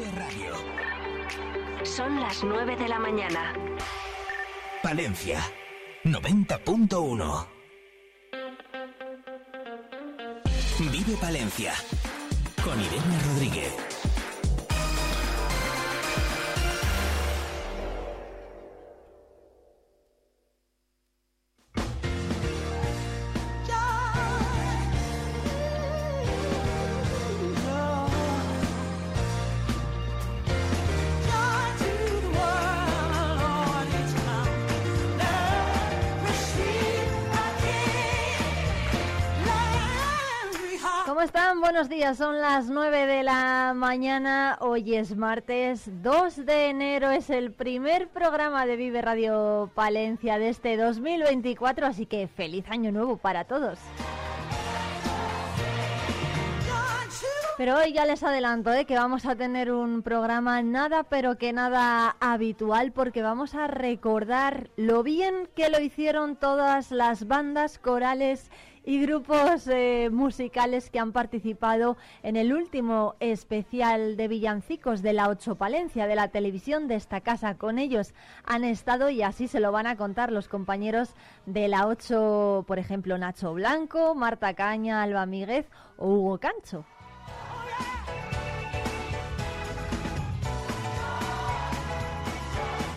Vive Radio. Son las 9 de la mañana. Palencia 90.1. Vive Palencia con Irene Rodríguez. Días. Son las 9 de la mañana. Hoy es martes 2 de enero. Es el primer programa de Vive Radio Palencia de este 2024. Así que feliz año nuevo para todos. Pero hoy ya les adelanto ¿eh? que vamos a tener un programa nada, pero que nada habitual, porque vamos a recordar lo bien que lo hicieron todas las bandas corales y grupos eh, musicales que han participado en el último especial de villancicos de la Ocho Palencia de la televisión de esta casa. Con ellos han estado y así se lo van a contar los compañeros de la Ocho, por ejemplo, Nacho Blanco, Marta Caña, Alba Míguez o Hugo Cancho.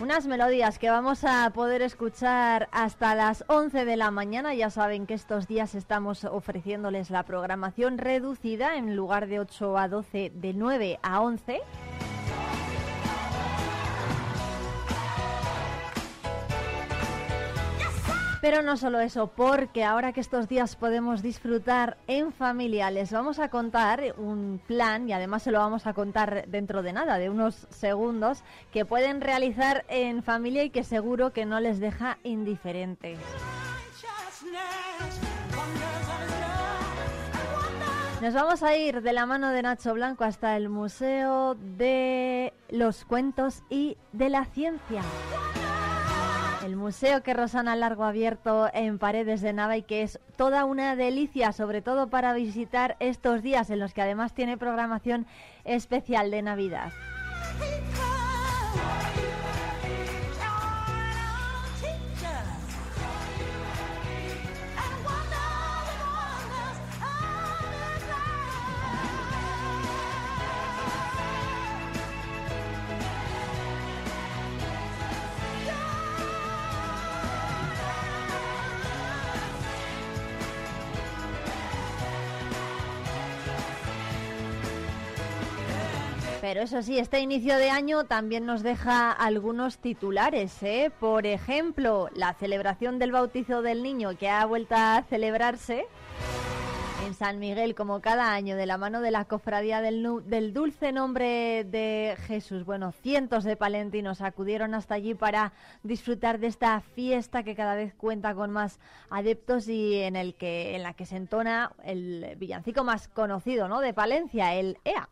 Unas melodías que vamos a poder escuchar hasta las 11 de la mañana. Ya saben que estos días estamos ofreciéndoles la programación reducida en lugar de 8 a 12, de 9 a 11. Pero no solo eso, porque ahora que estos días podemos disfrutar en familia, les vamos a contar un plan y además se lo vamos a contar dentro de nada, de unos segundos, que pueden realizar en familia y que seguro que no les deja indiferentes. Nos vamos a ir de la mano de Nacho Blanco hasta el Museo de los Cuentos y de la Ciencia. El museo que Rosana Largo ha abierto en Paredes de Nava y que es toda una delicia, sobre todo para visitar estos días en los que además tiene programación especial de Navidad. Pero eso sí, este inicio de año también nos deja algunos titulares. ¿eh? Por ejemplo, la celebración del bautizo del niño que ha vuelto a celebrarse en San Miguel, como cada año, de la mano de la cofradía del, dulce nombre de Jesús. Bueno, cientos de palentinos acudieron hasta allí para disfrutar de esta fiesta que cada vez cuenta con más adeptos y en en la que se entona el villancico más conocido, ¿no? De Palencia, el EA.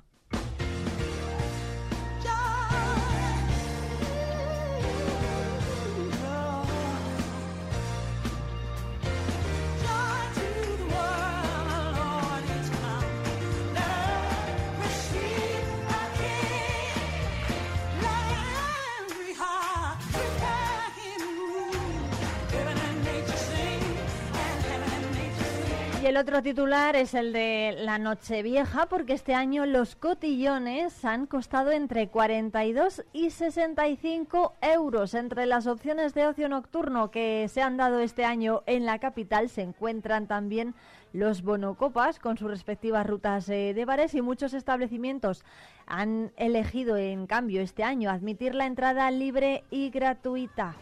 El otro titular es el de la Nochevieja, porque este año los cotillones han costado entre 42 y 65 euros. Entre las opciones de ocio nocturno que se han dado este año en la capital se encuentran también los bonocopas con sus respectivas rutas eh, de bares y muchos establecimientos han elegido en cambio este año admitir la entrada libre y gratuita.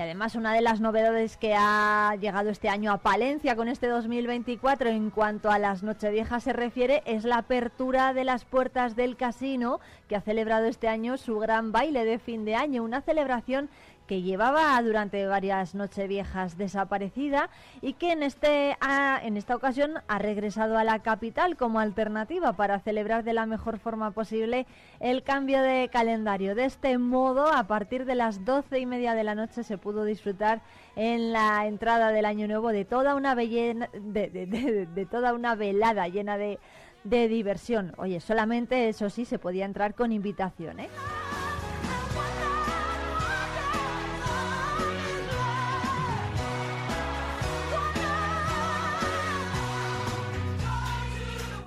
Y además una de las novedades que ha llegado este año a Palencia con este 2024 en cuanto a las Nocheviejas se refiere es la apertura de las puertas del casino que ha celebrado este año su gran baile de fin de año, una celebración que llevaba durante varias noches viejas desaparecida y que en, este, en esta ocasión ha regresado a la capital como alternativa para celebrar de la mejor forma posible el cambio de calendario. De este modo, a partir de las doce y media de la noche se pudo disfrutar en la entrada del Año Nuevo de toda una, de, de toda una velada llena de de diversión. Oye, solamente eso sí se podía entrar con invitación, ¿eh?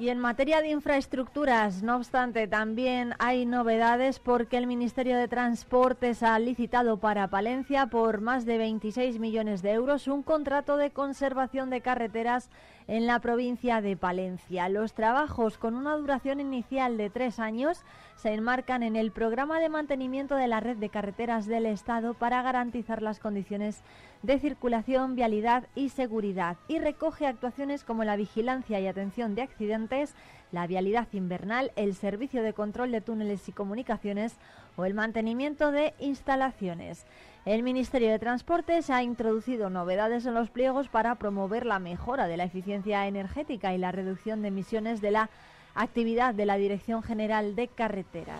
Y en materia de infraestructuras, no obstante, también hay novedades porque el Ministerio de Transportes ha licitado para Palencia por más de 26 millones de euros un contrato de conservación de carreteras en la provincia de Palencia. Los trabajos con una duración inicial de tres años se enmarcan en el programa de mantenimiento de la red de carreteras del Estado para garantizar las condiciones de circulación, vialidad y seguridad y recoge actuaciones como la vigilancia y atención de accidentes, la vialidad invernal, el servicio de control de túneles y comunicaciones o el mantenimiento de instalaciones. El Ministerio de Transportes ha introducido novedades en los pliegos para promover la mejora de la eficiencia energética y la reducción de emisiones de la actividad de la Dirección General de Carreteras.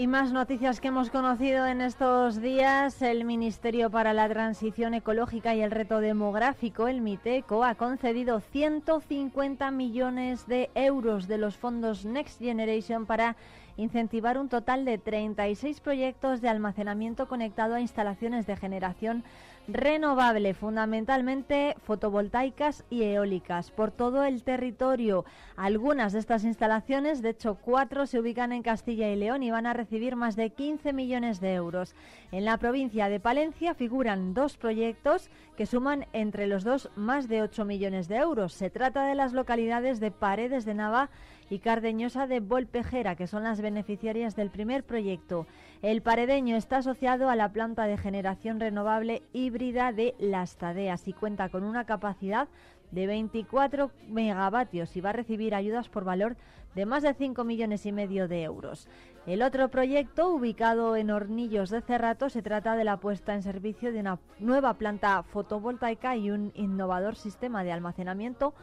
Y más noticias que hemos conocido en estos días. El Ministerio para la Transición Ecológica y el Reto Demográfico, el MITECO, ha concedido 150 millones de euros de los fondos Next Generation para incentivar un total de 36 proyectos de almacenamiento conectado a instalaciones de generación renovable, fundamentalmente fotovoltaicas y eólicas, por todo el territorio. Algunas de estas instalaciones, de hecho cuatro, se ubican en Castilla y León y van a recibir más de 15 millones de euros. En la provincia de Palencia figuran dos proyectos que suman entre los dos más de 8 millones de euros. Se trata de las localidades de Paredes de Nava y Cardeñosa de Volpejera, que son las beneficiarias del primer proyecto. El paredeño está asociado a la planta de generación renovable híbrida de Las Tadeas y cuenta con una capacidad de 24 megavatios y va a recibir ayudas por valor de más de 5 millones y medio de euros. El otro proyecto, ubicado en Hornillos de Cerrato, se trata de la puesta en servicio de una nueva planta fotovoltaica y un innovador sistema de almacenamiento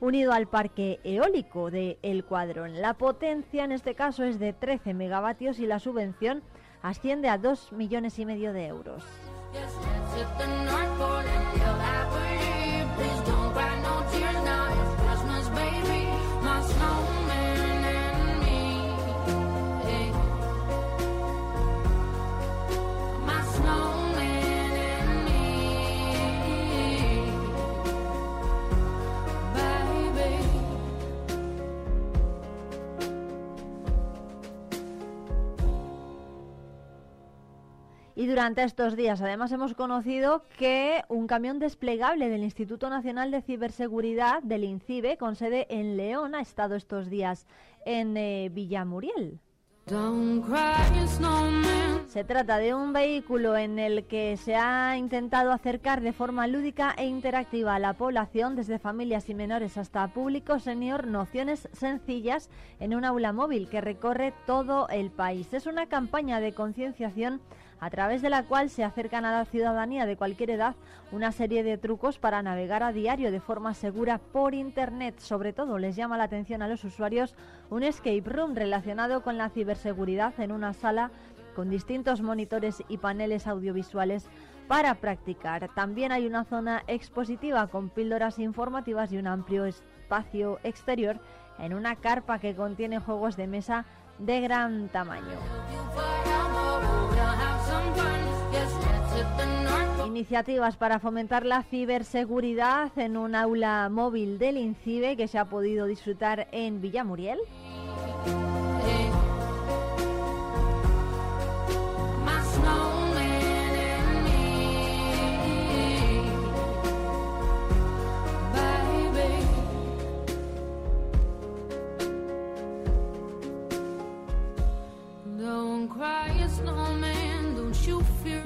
unido al parque eólico de El Cuadrón. La potencia en este caso es de 13 megavatios y la subvención asciende a 2 millones y medio de euros. Y durante estos días, además, hemos conocido que un camión desplegable del Instituto Nacional de Ciberseguridad del INCIBE, con sede en León, ha estado estos días en eh, Villamuriel. Se trata de un vehículo en el que se ha intentado acercar de forma lúdica e interactiva a la población, desde familias y menores hasta público senior, nociones sencillas en un aula móvil que recorre todo el país. Es una campaña de concienciación a través de la cual se acercan a la ciudadanía de cualquier edad una serie de trucos para navegar a diario de forma segura por Internet. Sobre todo les llama la atención a los usuarios un escape room relacionado con la ciberseguridad en una sala con distintos monitores y paneles audiovisuales para practicar. También hay una zona expositiva con píldoras informativas y un amplio espacio exterior en una carpa que contiene juegos de mesa de gran tamaño. Iniciativas para fomentar la ciberseguridad en un aula móvil del INCIBE que se ha podido disfrutar en Villamuriel.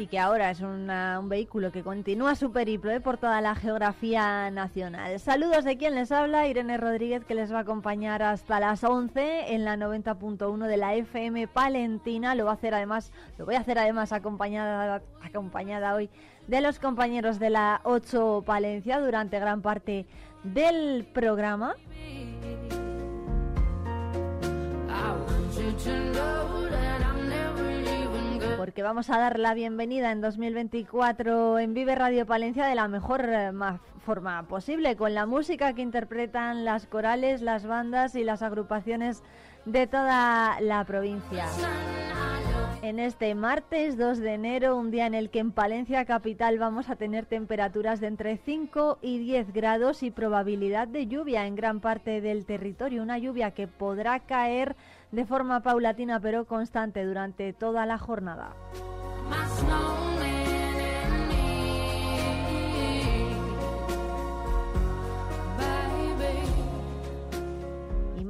Y que ahora es un vehículo que continúa su periplo ¿eh? por toda la geografía nacional. Saludos de quien les habla, Irene Rodríguez, que les va a acompañar hasta las 11 en la 90.1 de la FM Palentina. Lo va a hacer además, lo voy a hacer además acompañada, acompañada hoy de los compañeros de la 8 Palencia durante gran parte del programa porque vamos a dar la bienvenida en 2024 en Vive Radio Palencia de la mejor eh, forma posible, con la música que interpretan las corales, las bandas y las agrupaciones de toda la provincia. En este martes 2 de enero, un día en el que en Palencia Capital vamos a tener temperaturas de entre 5 y 10 grados y probabilidad de lluvia en gran parte del territorio, una lluvia que podrá caer de forma paulatina pero constante durante toda la jornada.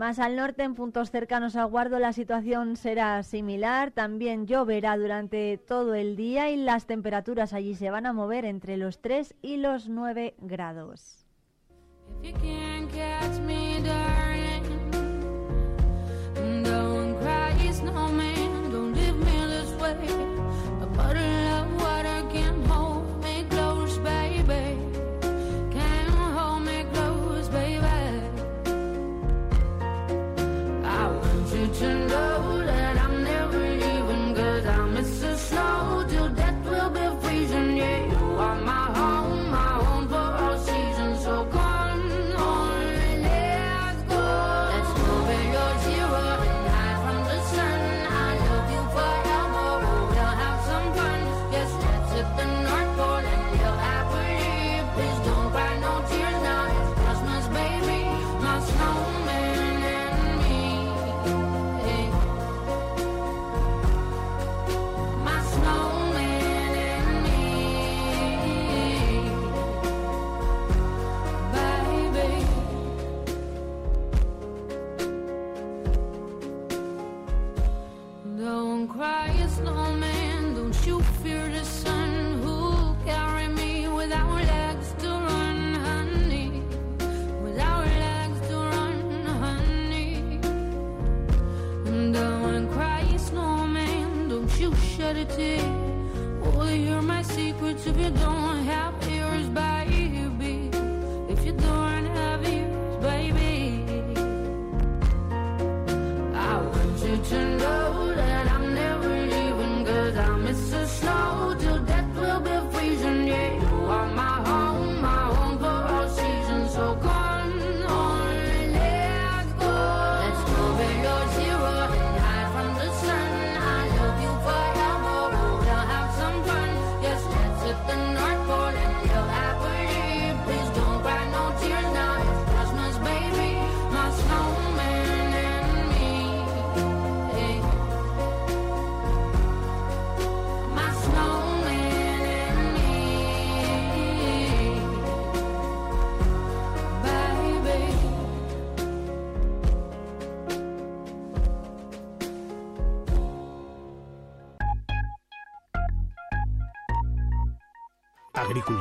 Más al norte, en puntos cercanos a Guardo, la situación será similar. También lloverá durante todo el día y las temperaturas allí se van a mover entre los 3 y los 9 grados. don't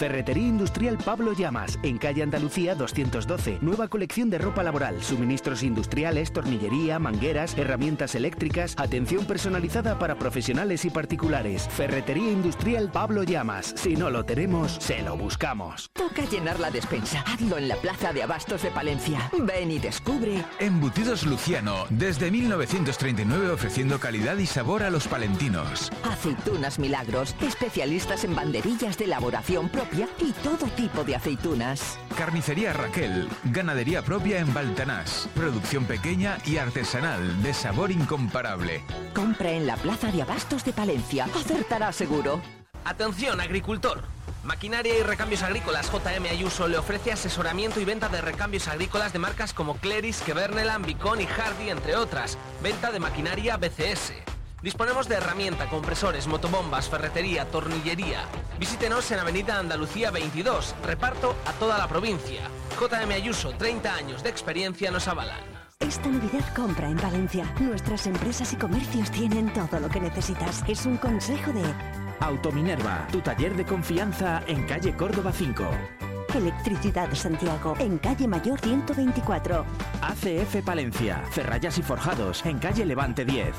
Ferretería Industrial Pablo Llamas, en calle Andalucía 212. Nueva colección de ropa laboral, suministros industriales, tornillería, mangueras, herramientas eléctricas, atención personalizada para profesionales y particulares. Ferretería Industrial Pablo Llamas. Si no lo tenemos, se lo buscamos. Toca llenar la despensa. Hazlo en la Plaza de Abastos de Palencia. Ven y descubre Embutidos Luciano, desde 1939 ofreciendo calidad y sabor a los palentinos. Aceitunas Milagros, especialistas en banderillas de elaboración propia y todo tipo de aceitunas. Carnicería Raquel, ganadería propia en Baltanás, producción pequeña y artesanal de sabor incomparable. Compra en la Plaza de Abastos de Palencia, acertará seguro. Atención, agricultor. Maquinaria y Recambios Agrícolas JM Ayuso le ofrece asesoramiento y venta de recambios agrícolas de marcas como Cleris, Keverneland, Bicon y Hardy, entre otras. Venta de maquinaria BCS. Disponemos de herramienta, compresores, motobombas, ferretería, tornillería. Visítenos en Avenida Andalucía 22. Reparto a toda la provincia. JM Ayuso, 30 años de experiencia nos avalan. Esta Navidad compra en Valencia. Nuestras empresas y comercios tienen todo lo que necesitas. Es un consejo de Autominerva, tu taller de confianza en calle Córdoba 5. Electricidad Santiago, en calle Mayor 124. ACF Palencia, Ferrayas y Forjados, en calle Levante 10.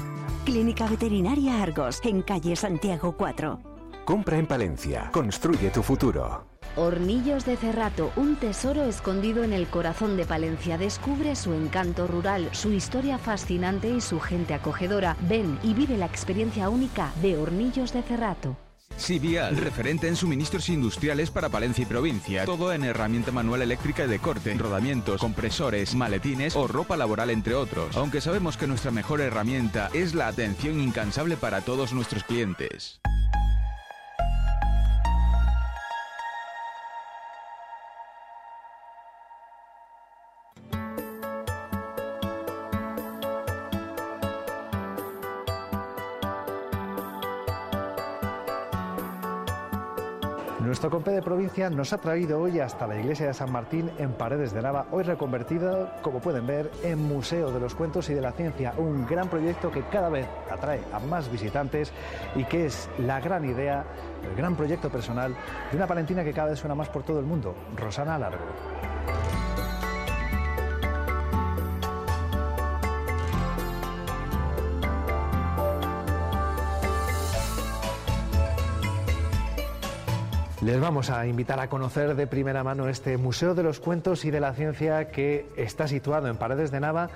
Clínica Veterinaria Argos, en calle Santiago 4. Compra en Palencia, construye tu futuro. Hornillos de Cerrato, un tesoro escondido en el corazón de Palencia. Descubre su encanto rural, su historia fascinante y su gente acogedora. Ven y vive la experiencia única de Hornillos de Cerrato. Sivial, referente en suministros industriales para Palencia y provincia. Todo en herramienta manual eléctrica y de corte, rodamientos, compresores, maletines o ropa laboral, entre otros. Aunque sabemos que nuestra mejor herramienta es la atención incansable para todos nuestros clientes. Nuestro compe de provincia nos ha traído hoy hasta la iglesia de San Martín en Paredes de Nava, hoy reconvertido, como pueden ver, en Museo de los Cuentos y de la Ciencia, un gran proyecto que cada vez atrae a más visitantes y que es la gran idea, el gran proyecto personal de una palentina que cada vez suena más por todo el mundo, Rosana Largo. Les vamos a invitar a conocer de primera mano este Museo de los Cuentos y de la Ciencia que está situado en Paredes de Nava,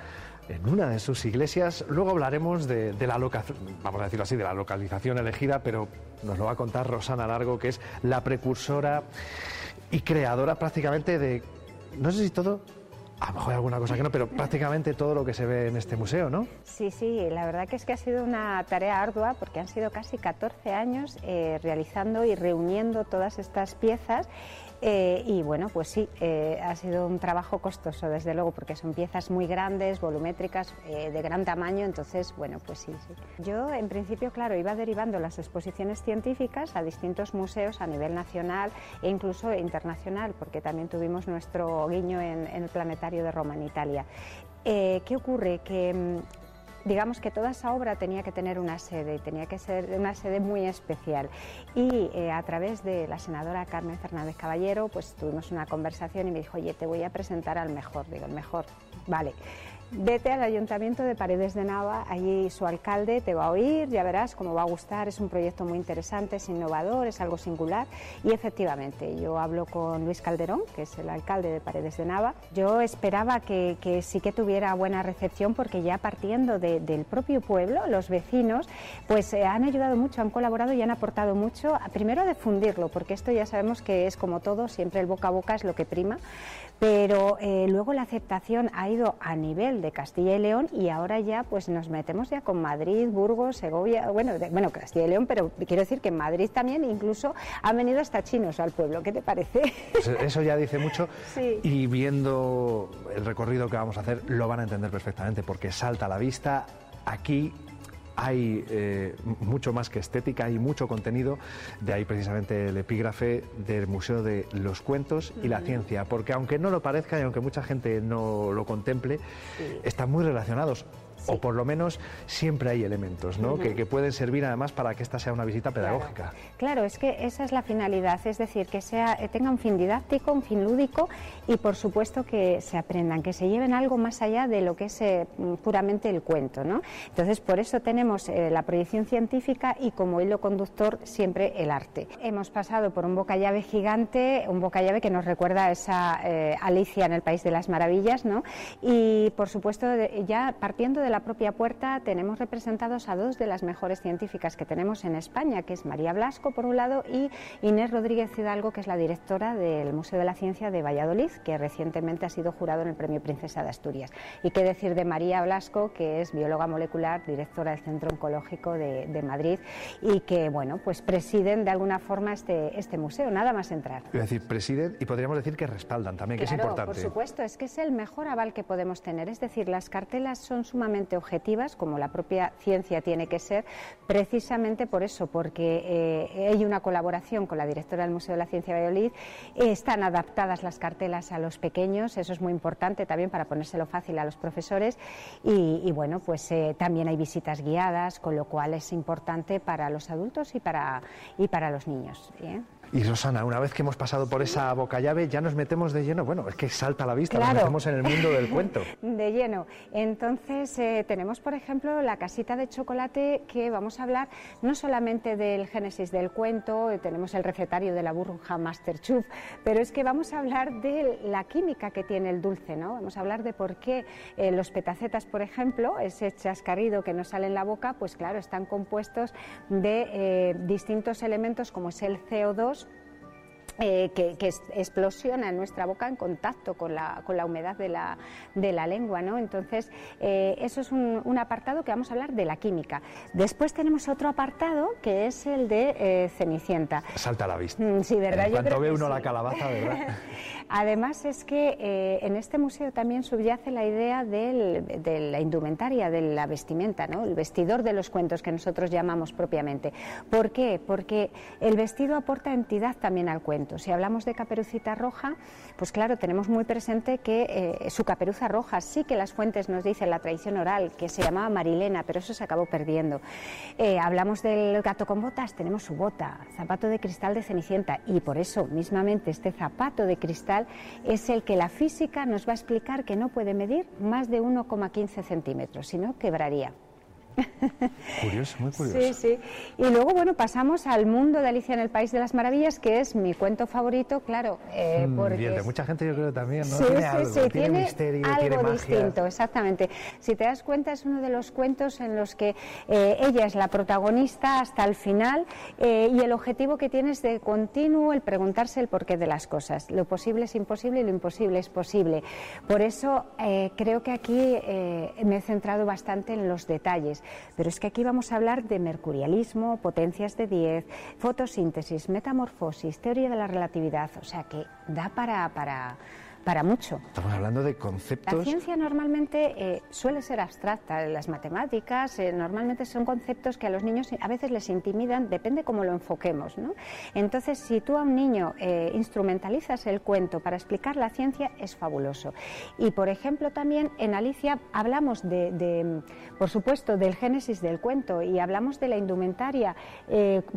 en una de sus iglesias. Luego hablaremos de, la vamos a decirlo así, de la localización elegida, pero nos lo va a contar Rosana Largo, que es la precursora y creadora prácticamente de, no sé si todo, a lo mejor hay alguna cosa que no, pero prácticamente todo lo que se ve en este museo, ¿no? Sí, sí, la verdad que es que ha sido una tarea ardua porque han sido casi 14 años eh, realizando y reuniendo todas estas piezas eh, y bueno, pues sí, eh, ha sido un trabajo costoso, desde luego, porque son piezas muy grandes, volumétricas, eh, de gran tamaño, entonces, bueno, pues sí, sí. Yo, en principio, claro, iba derivando las exposiciones científicas a distintos museos a nivel nacional e incluso internacional, porque también tuvimos nuestro guiño en, en el Planetario de Roma, en Italia. ¿Qué ocurre? Que mm, digamos que toda esa obra tenía que tener una sede, tenía que ser una sede muy especial. Y eh, a través de la senadora Carmen Fernández Caballero, pues tuvimos una conversación y me dijo, oye, te voy a presentar al mejor, digo, el mejor, vale. Vete al Ayuntamiento de Paredes de Nava, allí su alcalde te va a oír, ya verás cómo va a gustar, es un proyecto muy interesante, es innovador, es algo singular y efectivamente yo hablo con Luis Calderón, que es el alcalde de Paredes de Nava. Yo esperaba que, sí que tuviera buena recepción porque ya partiendo del propio pueblo, los vecinos, pues eh, han ayudado mucho, han colaborado y han aportado mucho, primero a difundirlo, porque esto ya sabemos que es como todo, siempre el boca a boca es lo que prima pero eh, luego la aceptación ha ido a nivel de Castilla y León y ahora ya pues nos metemos ya con Madrid, Burgos, Segovia, bueno, bueno Castilla y León, pero quiero decir que en Madrid también incluso han venido hasta chinos al pueblo, ¿qué te parece? Pues eso ya dice mucho y viendo el recorrido que vamos a hacer lo van a entender perfectamente porque salta a la vista aquí hay eh, mucho más que estética, hay mucho contenido, de ahí precisamente el epígrafe del Museo de los Cuentos y la Ciencia, porque aunque no lo parezca y aunque mucha gente no lo contemple, están muy relacionados. O por lo menos siempre hay elementos ¿no? que, pueden servir además para que esta sea una visita pedagógica. Claro, es que esa es la finalidad, es decir, que sea, eh, tenga un fin didáctico, un fin lúdico y por supuesto que se aprendan, que se lleven algo más allá de lo que es eh, puramente el cuento. ¿no? Entonces, por eso tenemos eh, la proyección científica y como hilo conductor siempre el arte. Hemos pasado por un boca llave gigante, un boca llave que nos recuerda a esa Alicia en el País de las Maravillas, ¿no? y por supuesto ya partiendo de la propia puerta tenemos representados a dos de las mejores científicas que tenemos en España, que es María Blasco por un lado y Inés Rodríguez Hidalgo, que es la directora del Museo de la Ciencia de Valladolid, que recientemente ha sido jurado en el Premio Princesa de Asturias. Y qué decir de María Blasco, que es bióloga molecular, directora del Centro Oncológico de, Madrid y que, bueno, pues presiden de alguna forma este, este museo, nada más entrar. Es decir, presiden y podríamos decir que respaldan también, que es importante. por supuesto, es que es el mejor aval que podemos tener. Es decir, las cartelas son sumamente objetivas, como la propia ciencia tiene que ser, precisamente por eso, porque eh, hay una colaboración con la directora del Museo de la Ciencia de Valladolid, están adaptadas las cartelas a los pequeños, eso es muy importante también para ponérselo fácil a los profesores y, bueno, pues eh, también hay visitas guiadas, con lo cual es importante para los adultos y para, y para los niños. ¿eh? Y Rosana, una vez que hemos pasado por esa boca llave, ya nos metemos de lleno. Bueno, es que salta a la vista, nos metemos en el mundo del cuento. De lleno. Entonces, eh, tenemos, por ejemplo, la casita de chocolate que vamos a hablar no solamente del génesis del cuento, eh, tenemos el recetario de la burbuja Master Chuf, pero es que vamos a hablar de la química que tiene el dulce, ¿no? Vamos a hablar de por qué eh, los petacetas, por ejemplo, ese chascarrido que nos sale en la boca, pues claro, están compuestos de distintos elementos como es el CO2, eh, que, explosiona en nuestra boca en contacto con la, con la humedad de la, de la, lengua. ¿no? Entonces, eh, eso es un, apartado que vamos a hablar de la química. Después tenemos otro apartado que es el de eh, Cenicienta. Salta a la vista. Mm, sí, ¿verdad? En cuanto ve uno la calabaza, ¿verdad? Además es que en este museo también subyace la idea de la indumentaria, de la vestimenta, ¿no? el vestidor de los cuentos que nosotros llamamos propiamente. ¿Por qué? Porque el vestido aporta entidad también al cuento. Si hablamos de caperucita roja, pues claro, tenemos muy presente que eh, su caperuza roja sí que las fuentes nos dicen la tradición oral, que se llamaba Marilena, pero eso se acabó perdiendo. Eh, hablamos del gato con botas, tenemos su bota, zapato de cristal de Cenicienta, y por eso mismamente este zapato de cristal es el que la física nos va a explicar que no puede medir más de 1,15 centímetros, sino quebraría. Curioso, muy curioso. Sí, sí. Y luego, bueno, pasamos al mundo de Alicia en el País de las Maravillas, que es mi cuento favorito, claro. Eh, mm, porque... de mucha gente yo creo también, ¿no? Sí, tiene sí, algo, sí, tiene, misterio, algo distinto, exactamente. Si te das cuenta, es uno de los cuentos en los que eh, ella es la protagonista hasta el final eh, y el objetivo que tiene es de continuo el preguntarse el porqué de las cosas. Lo posible es imposible y lo imposible es posible. Por eso eh, creo que aquí me he centrado bastante en los detalles. Pero es que aquí vamos a hablar de mercurialismo, potencias de 10, fotosíntesis, metamorfosis, teoría de la relatividad, o sea que da para, para para mucho. Estamos hablando de conceptos. La ciencia normalmente eh, suele ser abstracta, las matemáticas eh, normalmente son conceptos que a los niños a veces les intimidan, depende cómo lo enfoquemos. ¿no? Entonces, si tú a un niño eh, instrumentalizas el cuento para explicar la ciencia, es fabuloso. Y, por ejemplo, también en Alicia hablamos de, por supuesto, del génesis del cuento y hablamos de la indumentaria,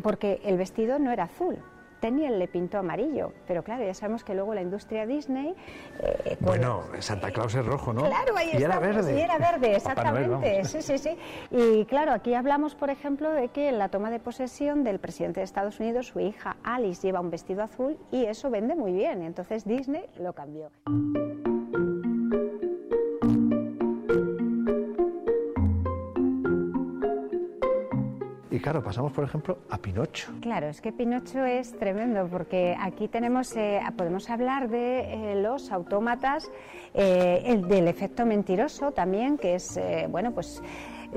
porque el vestido no era azul, Tenía le pintó amarillo, pero claro, ya sabemos que luego la industria Disney... Eh, bueno, Santa Claus es rojo, ¿no? Claro, ahí y era verde. Y era verde, exactamente. sí, sí, sí. Y claro, aquí hablamos, por ejemplo, de que en la toma de posesión del presidente de Estados Unidos, su hija Alice lleva un vestido azul y eso vende muy bien. Entonces Disney lo cambió. Y claro, pasamos, por ejemplo, a Pinocho. Claro, es que Pinocho es tremendo, porque aquí tenemos, eh, podemos hablar de eh, los autómatas, eh, el del efecto mentiroso también, que es, bueno, pues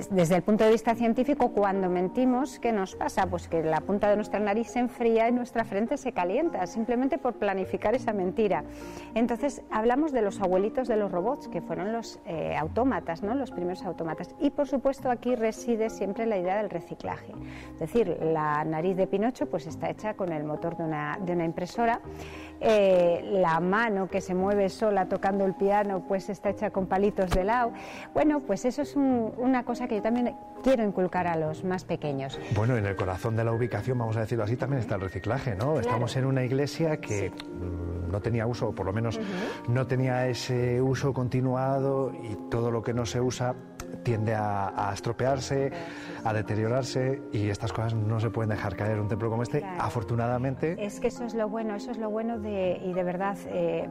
desde el punto de vista científico, cuando mentimos, ¿qué nos pasa? Pues que la punta de nuestra nariz se enfría y nuestra frente se calienta, simplemente por planificar esa mentira. Entonces, hablamos de los abuelitos de los robots, que fueron los eh, autómatas, ¿no? los primeros autómatas. Y por supuesto, aquí reside siempre la idea del reciclaje. Es decir, la nariz de Pinocho pues, está hecha con el motor de una, de una impresora. Eh, la mano que se mueve sola tocando el piano pues está hecha con palitos de lado. Bueno, pues eso es una cosa que yo también quiero inculcar a los más pequeños. Bueno, en el corazón de la ubicación, vamos a decirlo así, también está el reciclaje, ¿no? Estamos en una iglesia que mm, no tenía uso, o por lo menos no tenía ese uso continuado y todo lo que no se usa tiende a, estropearse, a deteriorarse y estas cosas no se pueden dejar caer. Un templo como este, afortunadamente... Es que eso es lo bueno, eso es lo bueno de, y de verdad... Eh,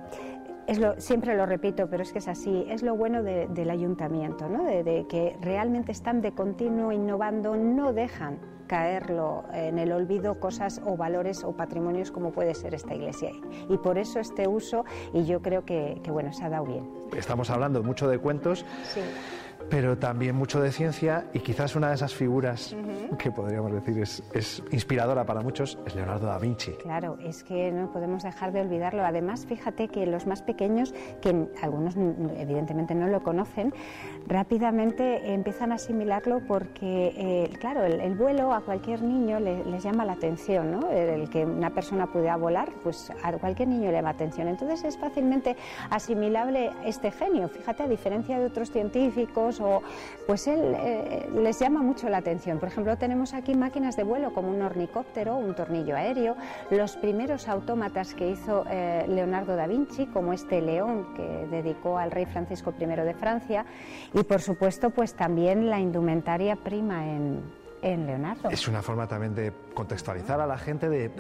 es lo, siempre lo repito, pero es que es así, es lo bueno del ayuntamiento, ¿no? de, que realmente están de continuo innovando, no dejan caerlo en el olvido cosas o valores o patrimonios como puede ser esta iglesia. Y por eso este uso, y yo creo que, que bueno, se ha dado bien. Estamos hablando mucho de cuentos. Sí pero también mucho de ciencia y quizás una de esas figuras que podríamos decir es, inspiradora para muchos es Leonardo da Vinci. Claro, es que no podemos dejar de olvidarlo. Además, fíjate que los más pequeños, que algunos evidentemente no lo conocen, rápidamente empiezan a asimilarlo porque, eh, claro, el, vuelo a cualquier niño les llama la atención, ¿no? El, que una persona pueda volar, pues a cualquier niño le llama atención. Entonces es fácilmente asimilable este genio. Fíjate, a diferencia de otros científicos, o pues él eh, les llama mucho la atención. Por ejemplo, tenemos aquí máquinas de vuelo como un ornicóptero, un tornillo aéreo, los primeros autómatas que hizo eh, Leonardo da Vinci, como este león que dedicó al rey Francisco I de Francia, y por supuesto, pues también la indumentaria prima en, en Leonardo. Es una forma también de contextualizar a la gente, de eh,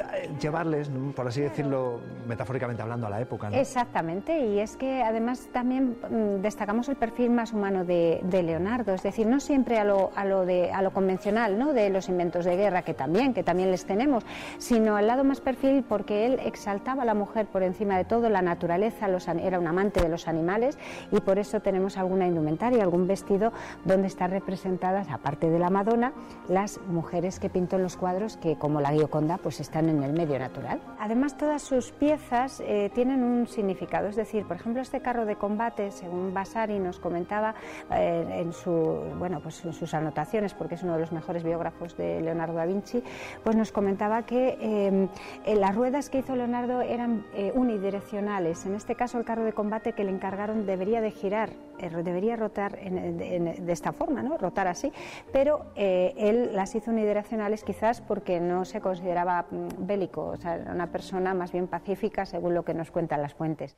llevarles, por así decirlo, metafóricamente hablando, a la época. Exactamente, y es que además también mm, destacamos el perfil más humano de, Leonardo, es decir, no siempre a lo, a lo, de, a lo convencional, ¿no? de los inventos de guerra, que también, que también les tenemos, sino al lado más perfil porque él exaltaba a la mujer por encima de todo, la naturaleza, los, era un amante de los animales y por eso tenemos alguna indumentaria, algún vestido donde están representadas, aparte de la Madonna, las mujeres que pintó en los cuadros que como la Gioconda pues están en el medio natural. Además todas sus piezas eh, tienen un significado, es decir, por ejemplo este carro de combate, según Vasari nos comentaba eh, en, su, bueno, pues en sus anotaciones, porque es uno de los mejores biógrafos de Leonardo da Vinci, pues nos comentaba que eh, las ruedas que hizo Leonardo eran unidireccionales. En este caso el carro de combate que le encargaron debería de girar, debería rotar de esta forma, ¿no? rotar así, pero él las hizo unidireccionales quizás porque no se consideraba mm, bélico, o sea, era una persona más bien pacífica según lo que nos cuentan las fuentes.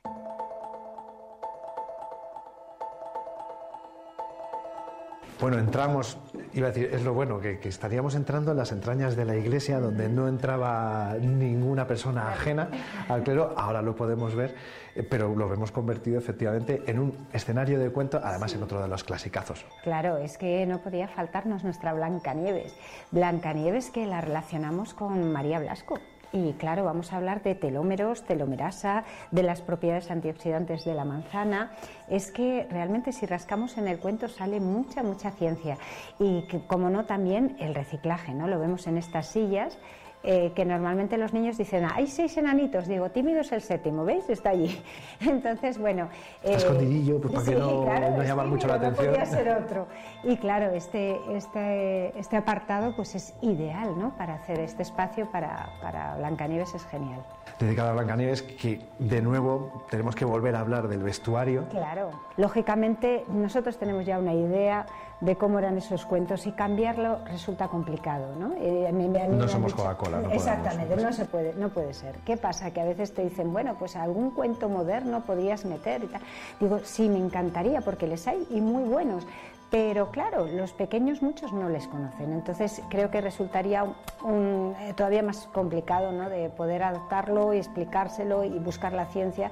Bueno, entramos, iba a decir, es lo bueno, que, estaríamos entrando en las entrañas de la iglesia donde no entraba ninguna persona ajena al clero, ahora lo podemos ver, eh, pero lo hemos convertido efectivamente en un escenario de cuento, además en otro de los clasicazos. Claro, es que no podía faltarnos nuestra Blancanieves. Blancanieves que la relacionamos con María Blasco. Y claro, vamos a hablar de telómeros, telomerasa, de las propiedades antioxidantes de la manzana. Es que realmente si rascamos en el cuento sale mucha, mucha ciencia. Y como no, también el reciclaje, ¿no? Lo vemos en estas sillas eh, que normalmente los niños dicen, hay seis enanitos, digo, tímido es el séptimo, ¿veis? Está allí. Entonces, bueno... Eh, escondidillo, pues para que no, no mucho la atención. podría ser otro. Y claro, este, este, este apartado pues es ideal, ¿no? Para hacer este espacio para, para Blancanieves es genial. Dedicado a Blancanieves, que de nuevo tenemos que volver a hablar del vestuario. Claro, lógicamente nosotros tenemos ya una idea de cómo eran esos cuentos y cambiarlo resulta complicado, ¿no? Eh, no somos Coca-Cola, no Exactamente, no se puede, no puede ser. ¿Qué pasa? Que a veces te dicen, bueno, pues algún cuento moderno podrías meter y tal. Digo, sí, me encantaría porque les hay y muy buenos. Pero claro, los pequeños muchos no les conocen, entonces creo que resultaría un, eh, todavía más complicado ¿no? de poder adaptarlo y explicárselo y buscar la ciencia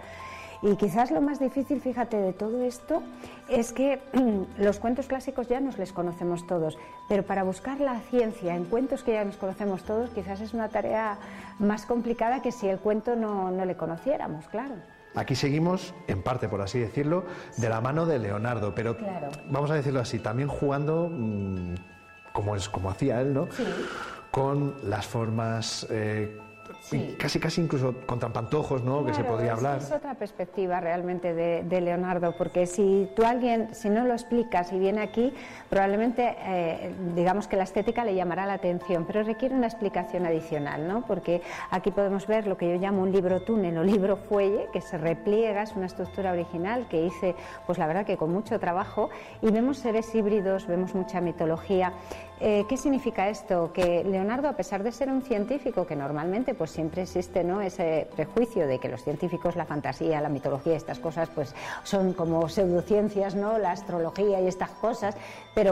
y quizás lo más difícil, fíjate, de todo esto es que los cuentos clásicos ya nos les conocemos todos, pero para buscar la ciencia en cuentos que ya nos conocemos todos, quizás es una tarea más complicada que si el cuento no, no le conociéramos, claro. Aquí seguimos, en parte por así decirlo, de la mano de Leonardo, pero vamos a decirlo así, también jugando mm, como, es, como hacía él, ¿no? Con las formas, eh, Casi, casi incluso con trampantojos, ¿no? que se podría hablar. Es otra perspectiva realmente de, Leonardo, porque si tú alguien, si no lo explicas y viene aquí, probablemente, eh, digamos que la estética le llamará la atención, pero requiere una explicación adicional, ¿no? Porque aquí podemos ver lo que yo llamo un libro túnel o libro fuelle, que se repliega, es una estructura original que hice, pues la verdad que con mucho trabajo, y vemos seres híbridos, vemos mucha mitología. Eh, ¿Qué significa esto? Que Leonardo, a pesar de ser un científico, que normalmente pues siempre existe ¿no? ese prejuicio de que los científicos, la fantasía, la mitología, estas cosas, pues son como pseudociencias, ¿no? la astrología y estas cosas,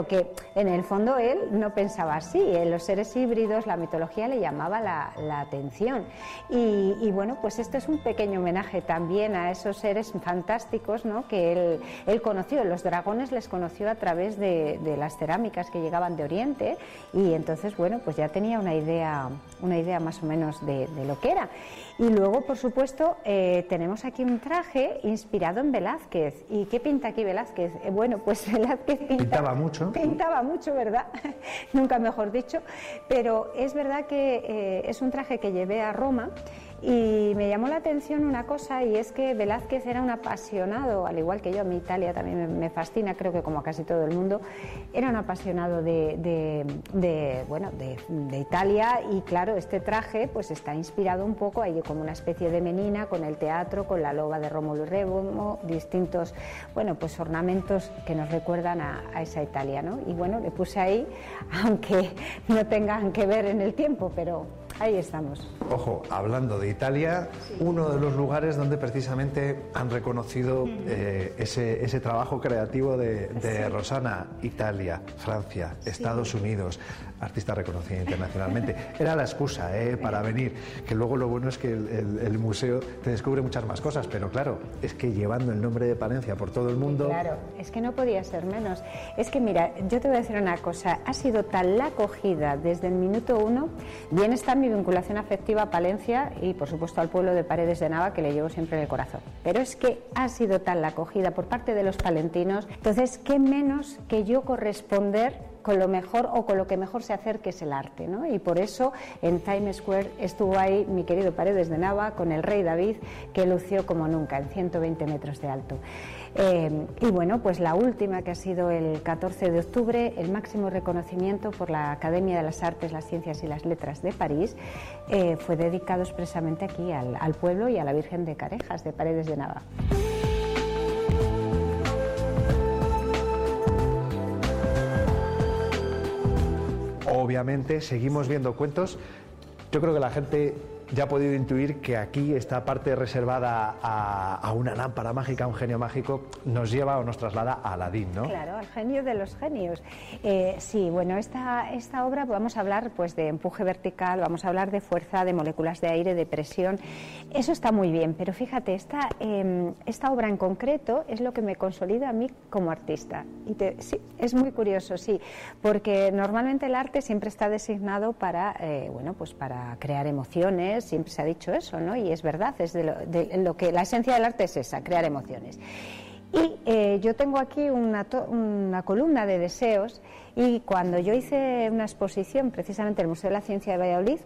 que en el fondo él no pensaba así. En los seres híbridos, la mitología le llamaba la, atención. Y, bueno, pues este es un pequeño homenaje también a esos seres fantásticos ¿no? que él, él conoció. Los dragones les conoció a través de las cerámicas que llegaban de Oriente y entonces, bueno, pues ya tenía una idea, una idea más o menos de, lo que era. Y luego, por supuesto, eh, tenemos aquí un traje inspirado en Velázquez. ¿Y qué pinta aquí Velázquez? Eh, bueno, pues Velázquez pintaba mucho. Pintaba mucho, ¿verdad? Nunca mejor dicho. Pero es verdad que eh, es un traje que llevé a Roma y me llamó la atención una cosa y es que Velázquez era un apasionado, al igual que yo, a mí Italia también me, fascina, creo que como a casi todo el mundo, era un apasionado de, bueno, de, Italia y claro, este traje pues está inspirado un poco ahí como una especie de menina con el teatro, con la loba de Rómulo y Remo, distintos, bueno, pues ornamentos que nos recuerdan a, a esa Italia, ¿no? Y bueno, le puse ahí, aunque no tengan que ver en el tiempo, pero Ahí estamos. Ojo, hablando de Italia, uno de los lugares donde precisamente han reconocido eh, ese, trabajo creativo de, Rosana, Italia, Francia, Estados Unidos artista reconocida internacionalmente. Era la excusa ¿eh? para venir, que luego lo bueno es que el, museo te descubre muchas más cosas, pero claro, es que llevando el nombre de Palencia por todo el mundo... Claro, es que no podía ser menos. Es que mira, yo te voy a decir una cosa, ha sido tal la acogida desde el minuto uno, bien está mi vinculación afectiva a Palencia y por supuesto al pueblo de Paredes de Nava que le llevo siempre en el corazón, pero es que ha sido tal la acogida por parte de los palentinos, entonces, ¿qué menos que yo corresponder con lo mejor o con lo que mejor se acerque es el arte. ¿no? Y por eso en Times Square estuvo ahí mi querido Paredes de Nava con el rey David, que lució como nunca, en 120 metros de alto. Eh, y bueno, pues la última, que ha sido el 14 de octubre, el máximo reconocimiento por la Academia de las Artes, las Ciencias y las Letras de París, eh, fue dedicado expresamente aquí al, al pueblo y a la Virgen de Carejas, de Paredes de Nava. Obviamente seguimos viendo cuentos. Yo creo que la gente ya ha podido intuir que aquí esta parte reservada a, una lámpara mágica, a un genio mágico, nos lleva o nos traslada a Aladín, ¿no? Claro, al genio de los genios. Eh, sí, bueno, esta, esta obra vamos a hablar pues de empuje vertical, vamos a hablar de fuerza, de moléculas de aire, de presión. Eso está muy bien, pero fíjate, esta, em, esta obra en concreto es lo que me consolida a mí como artista. Y sí, es muy curioso, sí, porque normalmente el arte siempre está designado para, eh, bueno, pues para crear emociones, siempre se ha dicho eso, ¿no? Y es verdad, es de lo, que la esencia del arte es esa, crear emociones. Y eh, yo tengo aquí una, una, columna de deseos y cuando yo hice una exposición precisamente en el Museo de la Ciencia de Valladolid,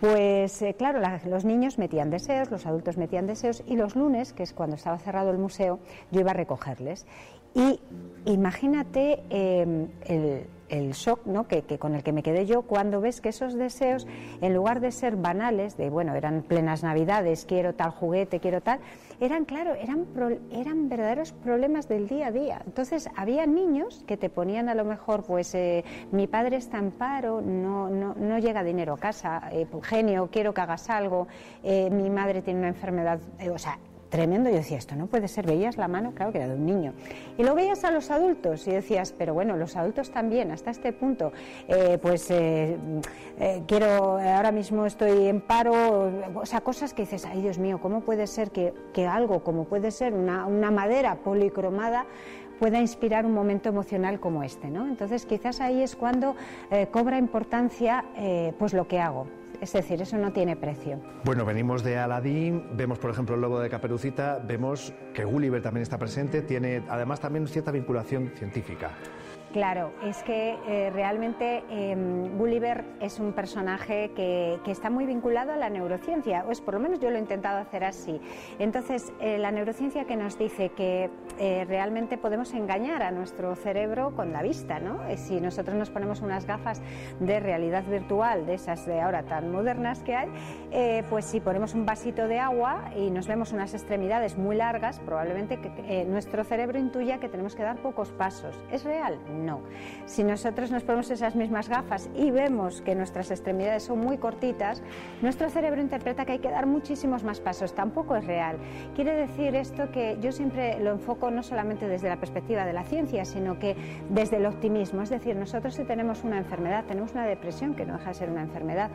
pues eh, claro, los niños metían deseos, los adultos metían deseos y los lunes, que es cuando estaba cerrado el museo, yo iba a recogerles. Y imagínate eh, el el shock ¿no? que, con el que me quedé yo cuando ves que esos deseos, en lugar de ser banales, de bueno, eran plenas navidades, quiero tal juguete, quiero tal, eran, claro, eran, eran verdaderos problemas del día a día. Entonces, había niños que te ponían a lo mejor, pues, eh, mi padre está en paro, no, no, no llega dinero a casa, eh, genio, quiero que hagas algo, eh, mi madre tiene una enfermedad, o sea, tremendo. Yo decía, esto no puede ser. Veías la mano, claro que era de un niño. Y lo veías a los adultos y decías, pero bueno, los adultos también, hasta este punto, eh, pues eh, eh, quiero, ahora mismo estoy en paro, o sea, cosas que dices, ay Dios mío, ¿cómo puede ser que, que algo como puede ser una, una madera policromada pueda inspirar un momento emocional como este, ¿no? Entonces quizás ahí es cuando cobra importancia pues lo que hago Es decir, eso no tiene precio. Bueno, venimos de Aladdin, vemos por ejemplo el lobo de Caperucita, vemos que Gulliver también está presente, tiene además también cierta vinculación científica. Claro, es que eh, realmente em, Gulliver es un personaje que, está muy vinculado a la neurociencia, o es por lo menos yo lo he intentado hacer así. Entonces, eh, la neurociencia que nos dice que eh, realmente podemos engañar a nuestro cerebro con la vista, ¿no? Si nosotros nos ponemos unas gafas de realidad virtual, de esas de ahora tan modernas que hay, pues si ponemos un vasito de agua y nos vemos unas extremidades muy largas, probablemente que, nuestro cerebro intuya que tenemos que dar pocos pasos. ¿Es real? No. Si nosotros nos ponemos esas mismas gafas y vemos que nuestras extremidades son muy cortitas, nuestro cerebro interpreta que hay que dar muchísimos más pasos. Tampoco es real. Quiere decir esto que yo siempre lo enfoco no solamente desde la perspectiva de la ciencia, sino que desde el optimismo. Es decir, nosotros si tenemos una enfermedad, tenemos una depresión que no deja de ser una enfermedad,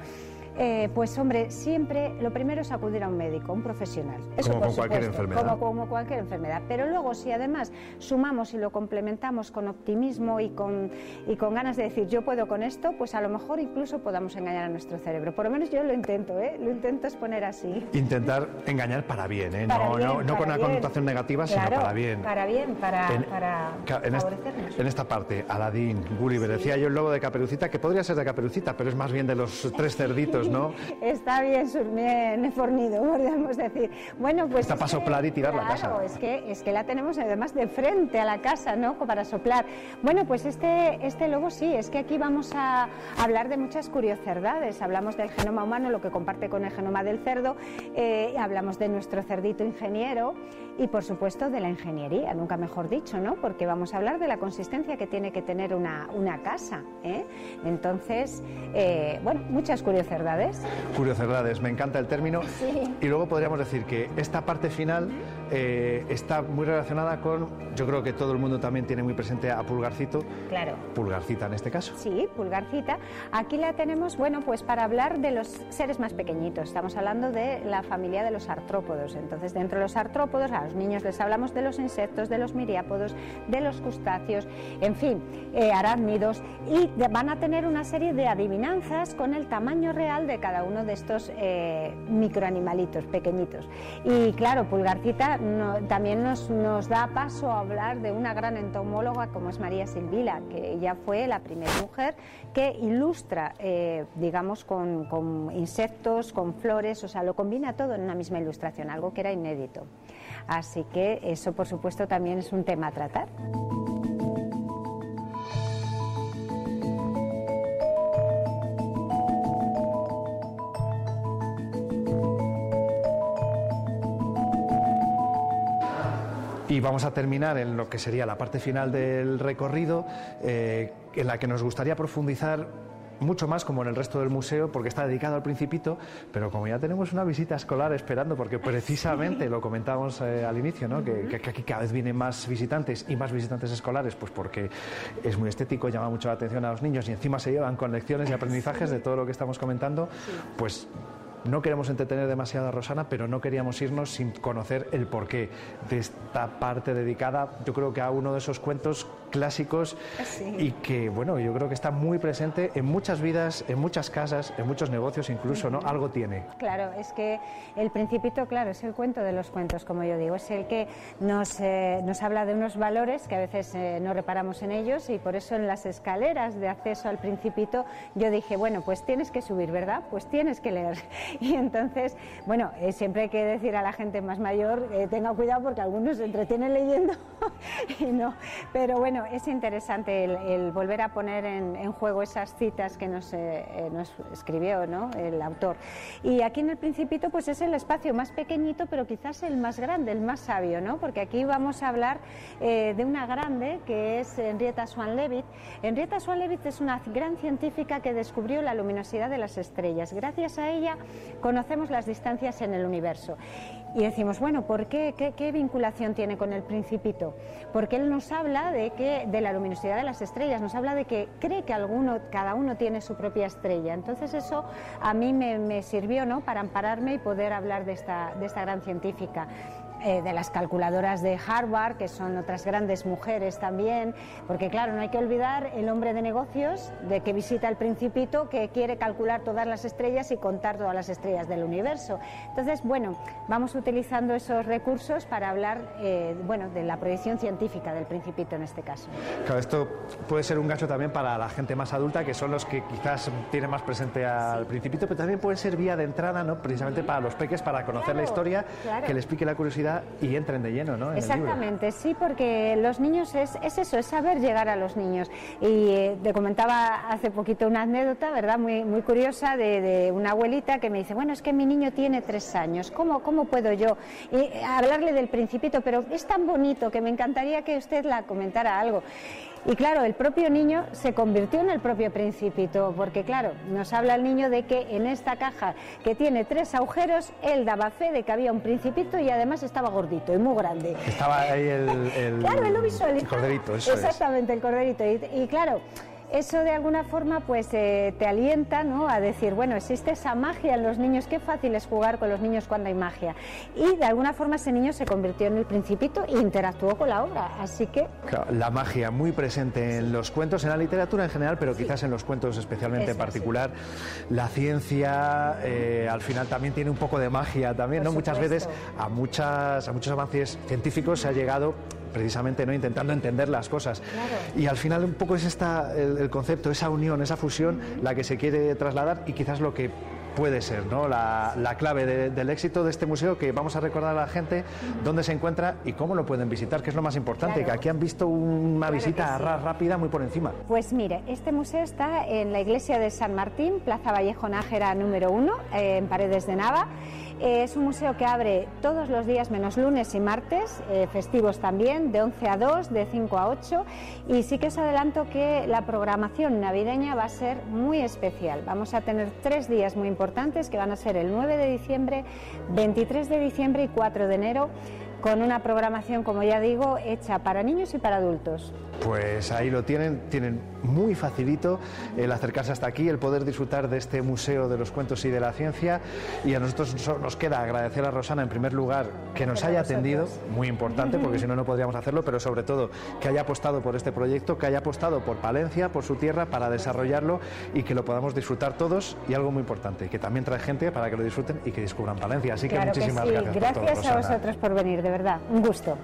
eh, pues hombre, siempre lo primero es acudir a un médico, un profesional. Eso como con cualquier enfermedad. Como, cualquier enfermedad. Pero luego, si además sumamos y lo complementamos con optimismo y con, y con ganas de decir yo puedo con esto, pues a lo mejor incluso podamos engañar a nuestro cerebro. Por lo menos yo lo intento, ¿eh? Lo intento exponer así. Intentar engañar para bien, ¿eh? no, no, no con una connotación negativa, sino para bien. Para bien, para, en, para favorecernos. en esta parte, Aladín, Gulliver, decía yo el lobo de Caperucita, que podría ser de Caperucita, pero es más bien de los tres cerditos Está bien, bien fornido, podríamos decir. Bueno, pues... Está para soplar y tirar la casa. Es que, es que la tenemos además de frente a la casa, ¿no? Para soplar. Bueno, pues este, este lobo sí, es que aquí vamos a hablar de muchas curiosidades. Hablamos del genoma humano, lo que comparte con el genoma del cerdo, eh, hablamos de nuestro cerdito ingeniero y por supuesto de la ingeniería, nunca mejor dicho, ¿no? Porque vamos a hablar de la consistencia que tiene que tener una, una casa. ¿eh? Entonces, eh, bueno, muchas curiosidades. Curiosidades, me encanta el término. Y luego podríamos decir que esta parte final eh, está muy relacionada con, yo creo que todo el mundo también tiene muy presente a Pulgarcito. Claro. Pulgarcita en este caso. Sí, Pulgarcita. Aquí la tenemos, bueno, pues para hablar de los seres más pequeñitos. Estamos hablando de la familia de los artrópodos. Entonces, dentro de los artrópodos, los niños les hablamos de los insectos, de los miriápodos, de los crustáceos, en fin, eh, arácnidos, y van a tener una serie de adivinanzas con el tamaño real de cada uno de estos eh, microanimalitos pequeñitos. Y claro, Pulgarcita también nos, da paso a hablar de una gran entomóloga como es María Silvila, que ella fue la primera mujer que ilustra, eh, digamos, con, con insectos, con flores, o sea, lo combina todo en una misma ilustración, algo que era inédito. Así que eso, por supuesto, también es un tema a tratar. Y vamos a terminar en lo que sería la parte final del recorrido, eh, en la que nos gustaría profundizar mucho más como en el resto del museo porque está dedicado al principito, pero como ya tenemos una visita escolar esperando, porque precisamente lo comentábamos eh, al inicio, ¿no? que, aquí cada vez vienen más visitantes y más visitantes escolares, pues porque es muy estético, llama mucho la atención a los niños y encima se llevan con lecciones y aprendizajes de todo lo que estamos comentando, pues no queremos entretener demasiado a Rosana, pero no queríamos irnos sin conocer el porqué de esta parte dedicada, yo creo que a uno de esos cuentos clásicos y que, bueno, yo creo que está muy presente en muchas vidas, en muchas casas, en muchos negocios incluso, ¿no? Algo tiene. Claro, es que el Principito, claro, es el cuento de los cuentos, como yo digo, es el que nos, eh, nos habla de unos valores que a veces eh, no reparamos en ellos y por eso en las escaleras de acceso al Principito yo dije, bueno, pues tienes que subir, ¿verdad? Pues tienes que leer. Y entonces, bueno, eh, siempre hay que decir a la gente más mayor, tenga cuidado porque algunos se entretienen leyendo y no, pero bueno, es interesante el, volver a poner en, juego esas citas que nos, eh, eh, nos escribió ¿no? el autor. Y aquí en el Principito pues es el espacio más pequeñito, pero quizás el más grande, el más sabio, ¿no? porque aquí vamos a hablar eh, de una grande que es Henrietta Swan-Leavitt. Henrietta Swan-Leavitt es una gran científica que descubrió la luminosidad de las estrellas. Gracias a ella conocemos las distancias en el universo. Y decimos, bueno, ¿por qué? ¿Qué, vinculación tiene con el Principito? Porque él nos habla de, que, de la luminosidad de las estrellas, nos habla de que cree que alguno, cada uno tiene su propia estrella. Entonces eso a mí me, sirvió ¿no? para ampararme y poder hablar de esta, de esta gran científica. Eh, de las calculadoras de Harvard, que son otras grandes mujeres también, porque claro, no hay que olvidar el hombre de negocios de que visita el principito, que quiere calcular todas las estrellas y contar todas las estrellas del universo. Entonces, bueno, vamos utilizando esos recursos para hablar, eh, bueno, de la proyección científica del principito en este caso. Claro, esto puede ser un gancho también para la gente más adulta, que son los que quizás tienen más presente al principito, pero también puede ser vía de entrada, ¿no? Precisamente para los peques, para conocer la historia, que les pique la curiosidad y entren de lleno, ¿no? Exactamente, sí, porque los niños es, es, eso, es saber llegar a los niños. Y eh, te comentaba hace poquito una anécdota, ¿verdad? Muy, muy curiosa de, una abuelita que me dice, bueno, es que mi niño tiene tres años, ¿cómo, cómo puedo yo eh, hablarle del principito? Pero es tan bonito que me encantaría que usted la comentara algo. Y claro, el propio niño se convirtió en el propio principito, porque claro, nos habla el niño de que en esta caja que tiene tres agujeros, él daba fe de que había un principito y además estaba gordito y muy grande. Estaba ahí el, el, claro, él lo visualizaba. el corderito, eso Exactamente, es. el corderito. Y, y claro, eso de alguna forma pues eh, te alienta ¿no? a decir, bueno, existe esa magia en los niños, qué fácil es jugar con los niños cuando hay magia. Y de alguna forma ese niño se convirtió en el principito e interactuó con la obra, así que... La magia muy presente en los cuentos, en la literatura en general, pero quizás en los cuentos especialmente Eso, en particular. La ciencia eh, al final también tiene un poco de magia también, Por ¿no? Muchas veces a, muchas, a muchos avances científicos se ha llegado precisamente no intentando entender las cosas y al final un poco es esta el, el, concepto esa unión esa fusión la que se quiere trasladar y quizás lo que puede ser ¿no? la, la clave de, del éxito de este museo que vamos a recordar a la gente dónde se encuentra y cómo lo pueden visitar que es lo más importante Claro. que aquí han visto una Claro visita sí. rápida muy por encima Pues mire, este museo está en la iglesia de San Martín, Plaza Vallejo Nájera número 1, en Paredes de Nava. Eh, es un museo que abre todos los días menos lunes y martes, eh, festivos también, de 11 a 2, de 5 a 8. Y sí que os adelanto que la programación navideña va a ser muy especial. Vamos a tener tres días muy importantes que van a ser el 9 de diciembre, 23 de diciembre y 4 de enero con una programación, como ya digo, hecha para niños y para adultos. Pues ahí lo tienen, tienen muy facilito el acercarse hasta aquí, el poder disfrutar de este Museo de los Cuentos y de la Ciencia. Y a nosotros so- nos queda agradecer a Rosana, en primer lugar, que nos haya atendido, muy importante, porque si no, no podríamos hacerlo, pero sobre todo que haya apostado por este proyecto, que haya apostado por Palencia, por su tierra, para desarrollarlo y que lo podamos disfrutar todos. Y algo muy importante, que también trae gente para que lo disfruten y que descubran Palencia. Así que muchísimas sí. gracias. por todo, Gracias a vosotros por venir, de verdad. Un gusto.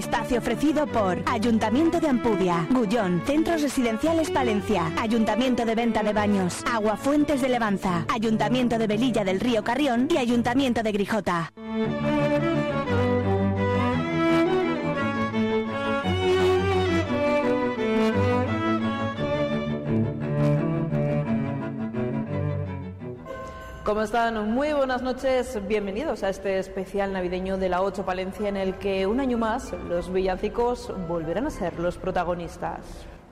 Espacio ofrecido por Ayuntamiento de Ampudia, Gullón, Centros Residenciales Palencia, Ayuntamiento de Venta de Baños, Agua Fuentes de Levanza, Ayuntamiento de Velilla del Río Carrión y Ayuntamiento de Grijota. ¿Cómo están? Muy buenas noches. Bienvenidos a este especial navideño de la 8 Palencia en el que un año más los villancicos volverán a ser los protagonistas.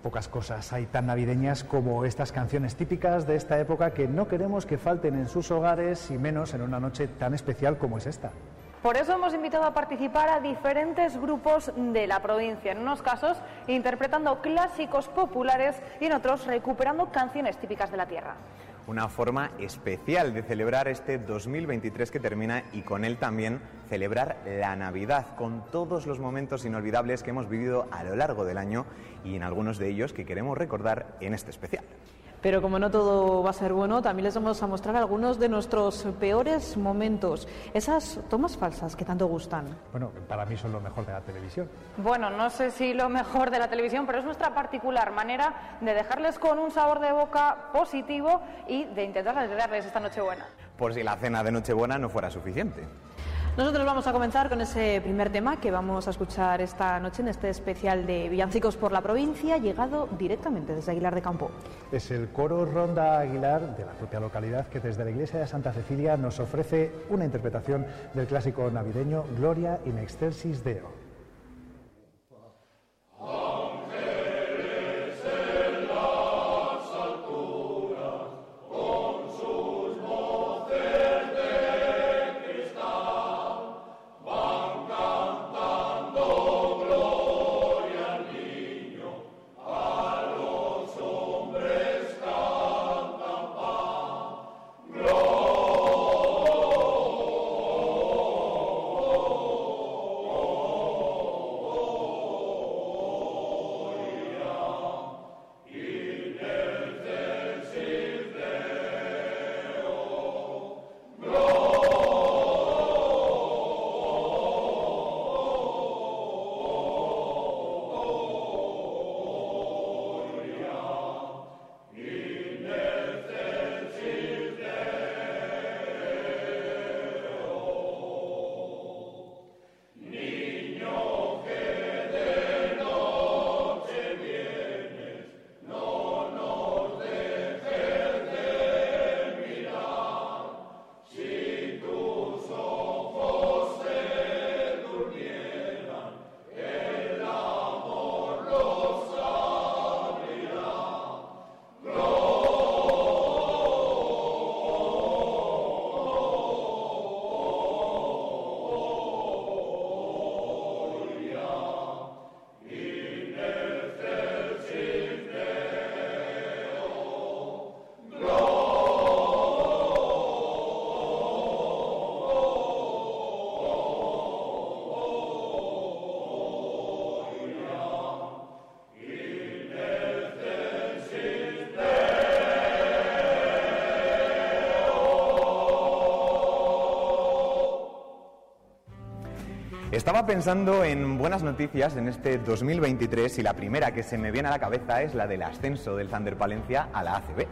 Pocas cosas hay tan navideñas como estas canciones típicas de esta época que no queremos que falten en sus hogares y menos en una noche tan especial como es esta. Por eso hemos invitado a participar a diferentes grupos de la provincia, en unos casos interpretando clásicos populares y en otros recuperando canciones típicas de la tierra una forma especial de celebrar este 2023 que termina y con él también celebrar la Navidad con todos los momentos inolvidables que hemos vivido a lo largo del año y en algunos de ellos que queremos recordar en este especial. Pero como no todo va a ser bueno, también les vamos a mostrar algunos de nuestros peores momentos, esas tomas falsas que tanto gustan. Bueno, para mí son lo mejor de la televisión. Bueno, no sé si lo mejor de la televisión, pero es nuestra particular manera de dejarles con un sabor de boca positivo y de intentar alegrarles esta Nochebuena. Por si la cena de Nochebuena no fuera suficiente. Nosotros vamos a comenzar con ese primer tema que vamos a escuchar esta noche en este especial de Villancicos por la provincia, llegado directamente desde Aguilar de Campo. Es el coro Ronda Aguilar de la propia localidad que desde la iglesia de Santa Cecilia nos ofrece una interpretación del clásico navideño Gloria in excelsis Deo. Estaba pensando en buenas noticias en este 2023 y la primera que se me viene a la cabeza es la del ascenso del Thunder Palencia a la ACB.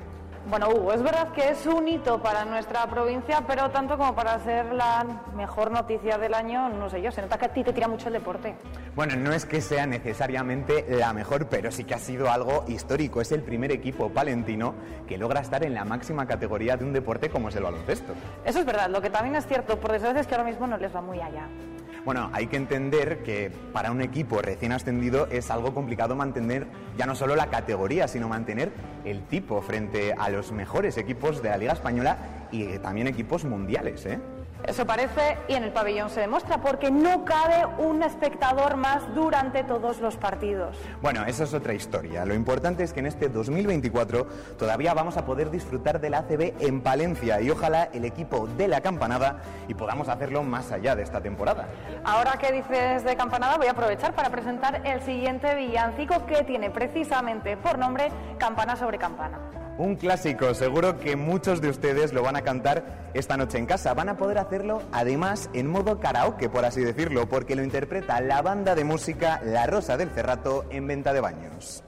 Bueno, Hugo, es verdad que es un hito para nuestra provincia, pero tanto como para ser la mejor noticia del año, no sé yo, se nota que a ti te tira mucho el deporte. Bueno, no es que sea necesariamente la mejor, pero sí que ha sido algo histórico. Es el primer equipo palentino que logra estar en la máxima categoría de un deporte como es el baloncesto. Eso es verdad, lo que también es cierto, por desgracia es que ahora mismo no les va muy allá. Bueno, hay que entender que para un equipo recién ascendido es algo complicado mantener ya no solo la categoría, sino mantener el tipo frente a los mejores equipos de la Liga Española y también equipos mundiales. ¿eh? Eso parece y en el pabellón se demuestra porque no cabe un espectador más durante todos los partidos. Bueno, esa es otra historia. Lo importante es que en este 2024 todavía vamos a poder disfrutar del ACB en Palencia y ojalá el equipo de la campanada y podamos hacerlo más allá de esta temporada. Ahora que dices de campanada voy a aprovechar para presentar el siguiente villancico que tiene precisamente por nombre Campana sobre Campana. Un clásico, seguro que muchos de ustedes lo van a cantar esta noche en casa. Van a poder hacerlo además en modo karaoke, por así decirlo, porque lo interpreta la banda de música La Rosa del Cerrato en venta de baños.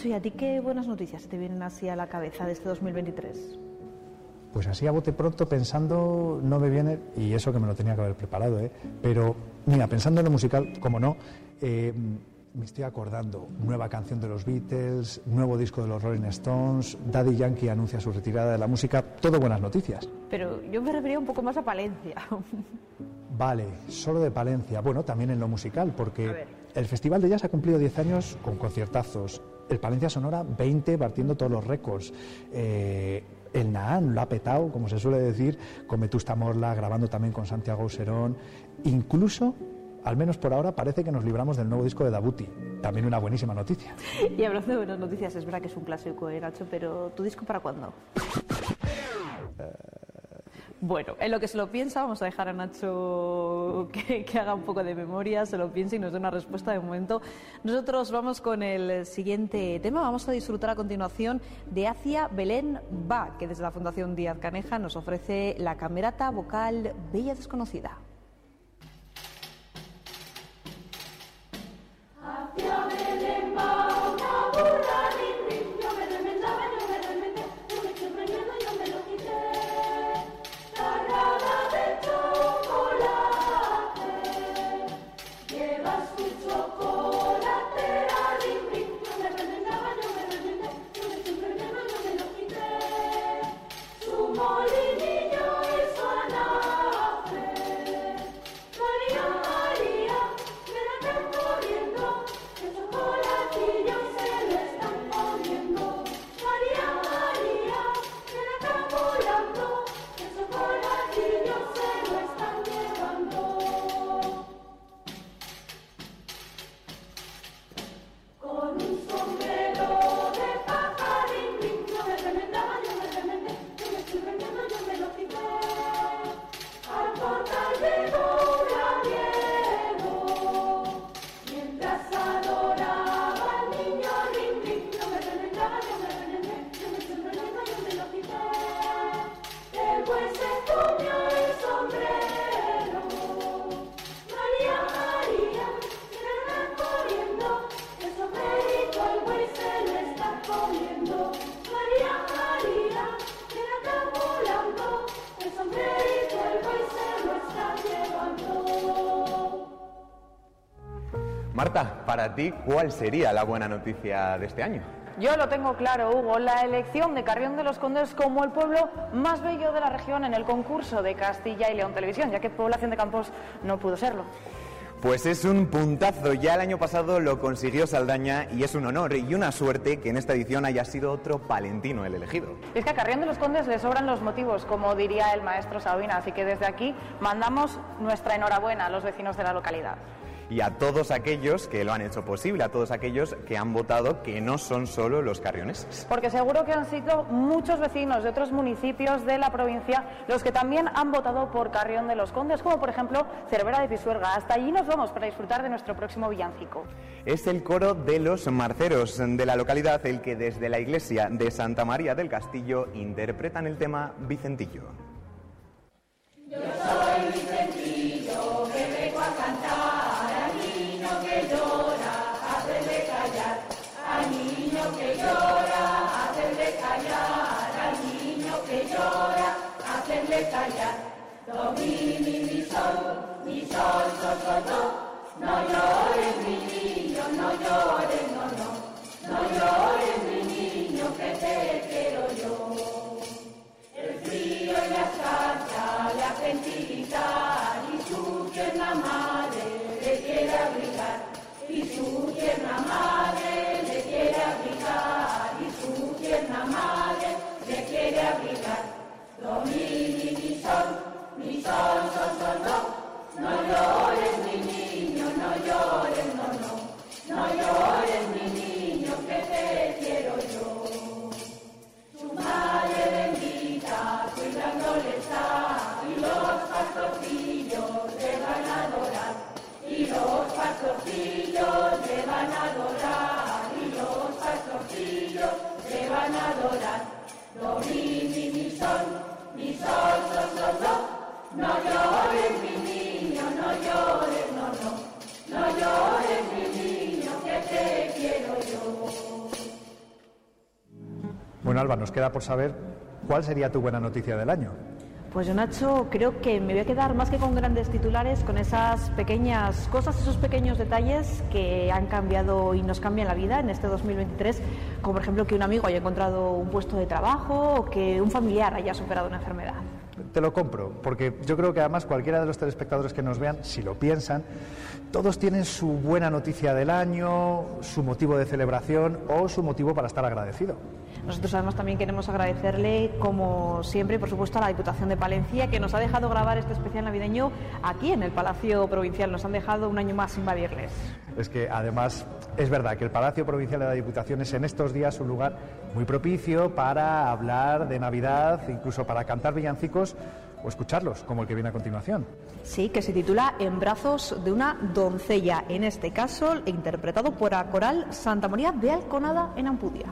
Nacho, ¿y a ti qué buenas noticias te vienen así a la cabeza de este 2023? Pues así a bote pronto pensando no me viene, y eso que me lo tenía que haber preparado, ¿eh? pero mira, pensando en lo musical, como no, eh, me estoy acordando, nueva canción de los Beatles, nuevo disco de los Rolling Stones, Daddy Yankee anuncia su retirada de la música, todo buenas noticias. Pero yo me refería un poco más a Palencia. Vale, solo de Palencia, bueno, también en lo musical, porque el Festival de Jazz ha cumplido 10 años con conciertazos, el Palencia Sonora 20 partiendo todos los récords. Eh, el Naan lo ha petado, como se suele decir, con Vetusta Morla, grabando también con Santiago Serón. Incluso, al menos por ahora, parece que nos libramos del nuevo disco de Dabuti. También una buenísima noticia. Y hablando de buenas noticias, es verdad que es un clásico, ¿eh, Nacho? Pero ¿tu disco para cuándo? Bueno, en lo que se lo piensa, vamos a dejar a Nacho que, haga un poco de memoria, se lo piense y nos dé una respuesta de momento. Nosotros vamos con el siguiente tema. Vamos a disfrutar a continuación de Acia Belén Va, que desde la Fundación Díaz Caneja nos ofrece la camerata vocal Bella Desconocida. Hacia Belén ti, ¿cuál sería la buena noticia de este año? Yo lo tengo claro, Hugo, la elección de Carrión de los Condes como el pueblo más bello de la región en el concurso de Castilla y León Televisión, ya que Población de Campos no pudo serlo. Pues es un puntazo, ya el año pasado lo consiguió Saldaña y es un honor y una suerte que en esta edición haya sido otro palentino el elegido. Es que a Carrión de los Condes le sobran los motivos, como diría el maestro Sabina, así que desde aquí mandamos nuestra enhorabuena a los vecinos de la localidad y a todos aquellos que lo han hecho posible, a todos aquellos que han votado que no son solo los carrioneses. Porque seguro que han sido muchos vecinos de otros municipios de la provincia los que también han votado por Carrión de los Condes, como por ejemplo Cervera de Pisuerga. Hasta allí nos vamos para disfrutar de nuestro próximo villancico. Es el coro de los marceros de la localidad el que desde la iglesia de Santa María del Castillo interpretan el tema Vicentillo. Yo soy Vicentillo, que vengo a cantar callar. Do, mi, mi, sol, mi, sol, sol, sol. No llores, mi niño, no llores, no, no. No llores, mi niño, que te quiero yo. El frío y la escarcha le hacen tiritar y su tierna madre le quiere abrigar. Y su tierna madre Mi, mi, sol, mi sol, sol, sol. No llores, mi niño, no llores, no, no. No llores, mi niño, que te quiero yo. Tu madre bendita, cuidándole está, y los pastorcillos le van a adorar. Y los pastorcillos le van a adorar, y los pastorcillos le van a adorar. Do, mi, mi, sol, mi sol, sol, sol, do. No llores, mi niño, no llores, no, no. No llores, mi niño, que te quiero yo. Bueno, Alba, nos queda por saber cuál sería tu buena noticia del año. Pues yo, Nacho, creo que me voy a quedar más que con grandes titulares, con esas pequeñas cosas, esos pequeños detalles que han cambiado y nos cambian la vida en este 2023, como por ejemplo que un amigo haya encontrado un puesto de trabajo o que un familiar haya superado una enfermedad. Te lo compro, porque yo creo que además cualquiera de los telespectadores que nos vean, si lo piensan, todos tienen su buena noticia del año, su motivo de celebración o su motivo para estar agradecido. Nosotros además también queremos agradecerle, como siempre, por supuesto, a la Diputación de Palencia, que nos ha dejado grabar este especial navideño aquí en el Palacio Provincial. Nos han dejado un año más invadirles. Es que además es verdad que el Palacio Provincial de la Diputación es en estos días un lugar muy propicio para hablar de Navidad, incluso para cantar villancicos o escucharlos, como el que viene a continuación. Sí, que se titula En brazos de una doncella, en este caso interpretado por la coral Santa María de Alconada en Ampudia.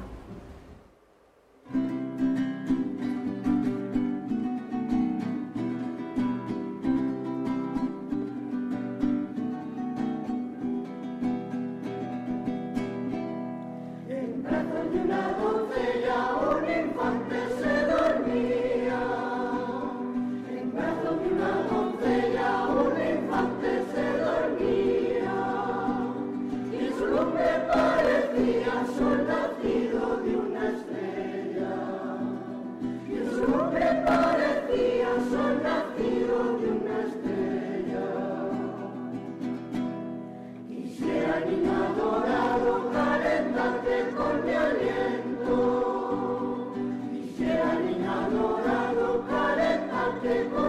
Calentarte con mi aliento. Quisiera niño adorado calentarte con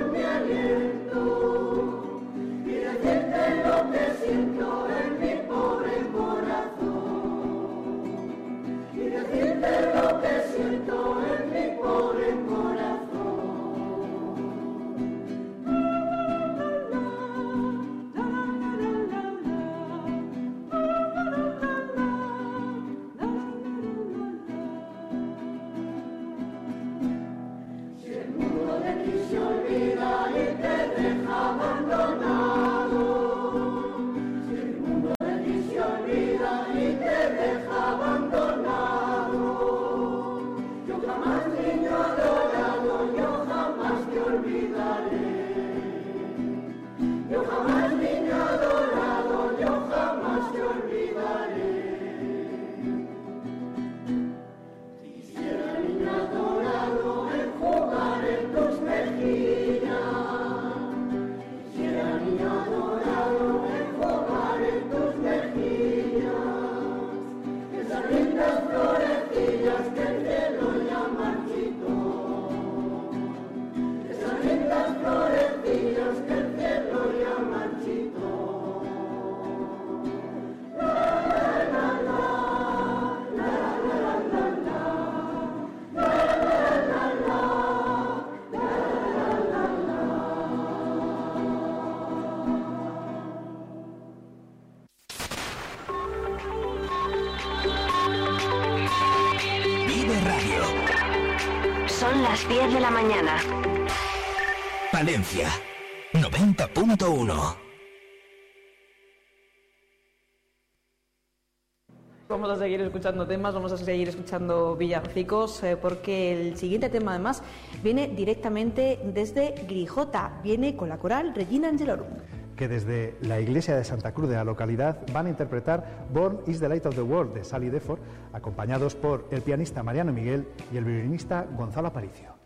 Palencia 90.1 Vamos a seguir escuchando temas, vamos a seguir escuchando villancicos, eh, porque el siguiente tema además viene directamente desde Grijota, viene con la coral Regina Angelorum. que desde la iglesia de Santa Cruz de la localidad van a interpretar Born is the Light of the World de Sally Deford, acompañados por el pianista Mariano Miguel y el violinista Gonzalo Aparicio.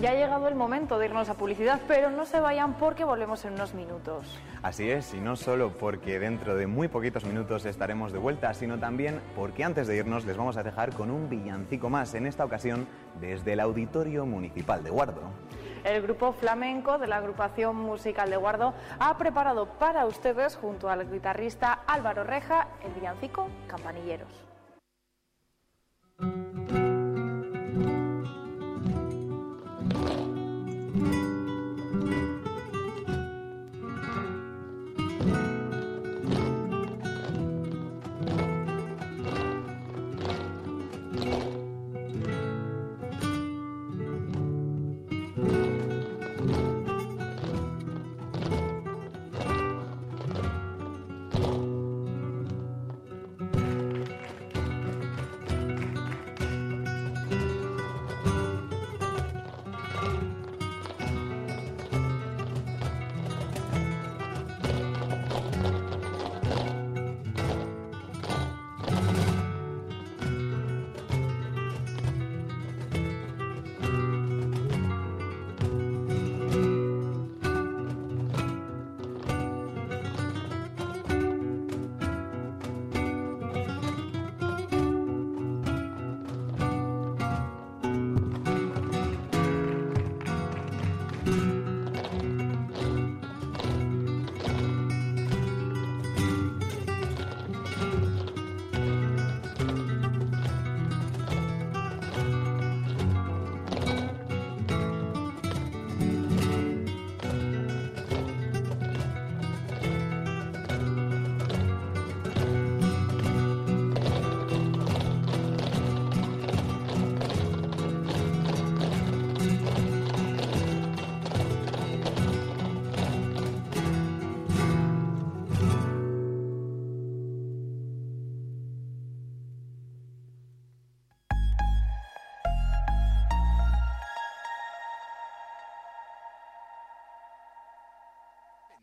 Ya ha llegado el momento de irnos a publicidad, pero no se vayan porque volvemos en unos minutos. Así es, y no solo porque dentro de muy poquitos minutos estaremos de vuelta, sino también porque antes de irnos les vamos a dejar con un villancico más, en esta ocasión desde el Auditorio Municipal de Guardo. El grupo flamenco de la agrupación musical de Guardo ha preparado para ustedes, junto al guitarrista Álvaro Reja, el villancico Campanilleros.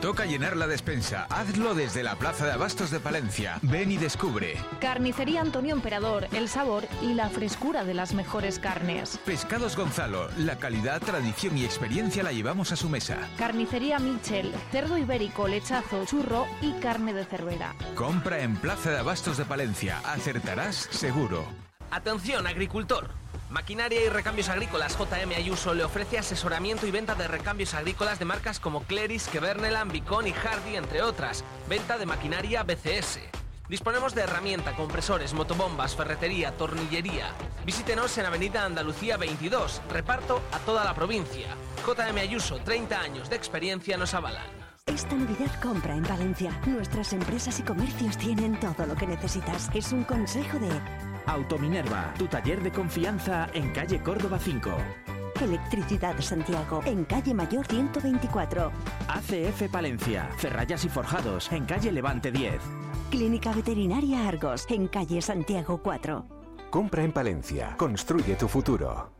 Toca llenar la despensa. Hazlo desde la Plaza de Abastos de Palencia. Ven y descubre. Carnicería Antonio Emperador, el sabor y la frescura de las mejores carnes. Pescados Gonzalo. La calidad, tradición y experiencia la llevamos a su mesa. Carnicería Michel, cerdo ibérico, lechazo, churro y carne de cervera. Compra en Plaza de Abastos de Palencia. Acertarás seguro. Atención, agricultor. Maquinaria y Recambios Agrícolas JM Ayuso le ofrece asesoramiento y venta de recambios agrícolas de marcas como Cleris, Keverneland, Bicon y Hardy, entre otras. Venta de maquinaria BCS. Disponemos de herramienta, compresores, motobombas, ferretería, tornillería. Visítenos en Avenida Andalucía 22, reparto a toda la provincia. JM Ayuso, 30 años de experiencia nos avalan. Esta Navidad compra en Valencia. Nuestras empresas y comercios tienen todo lo que necesitas. Es un consejo de Autominerva, tu taller de confianza en calle Córdoba 5. Electricidad Santiago, en calle Mayor 124. ACF Palencia, Ferrayas y Forjados, en calle Levante 10. Clínica Veterinaria Argos, en calle Santiago 4. Compra en Palencia. Construye tu futuro.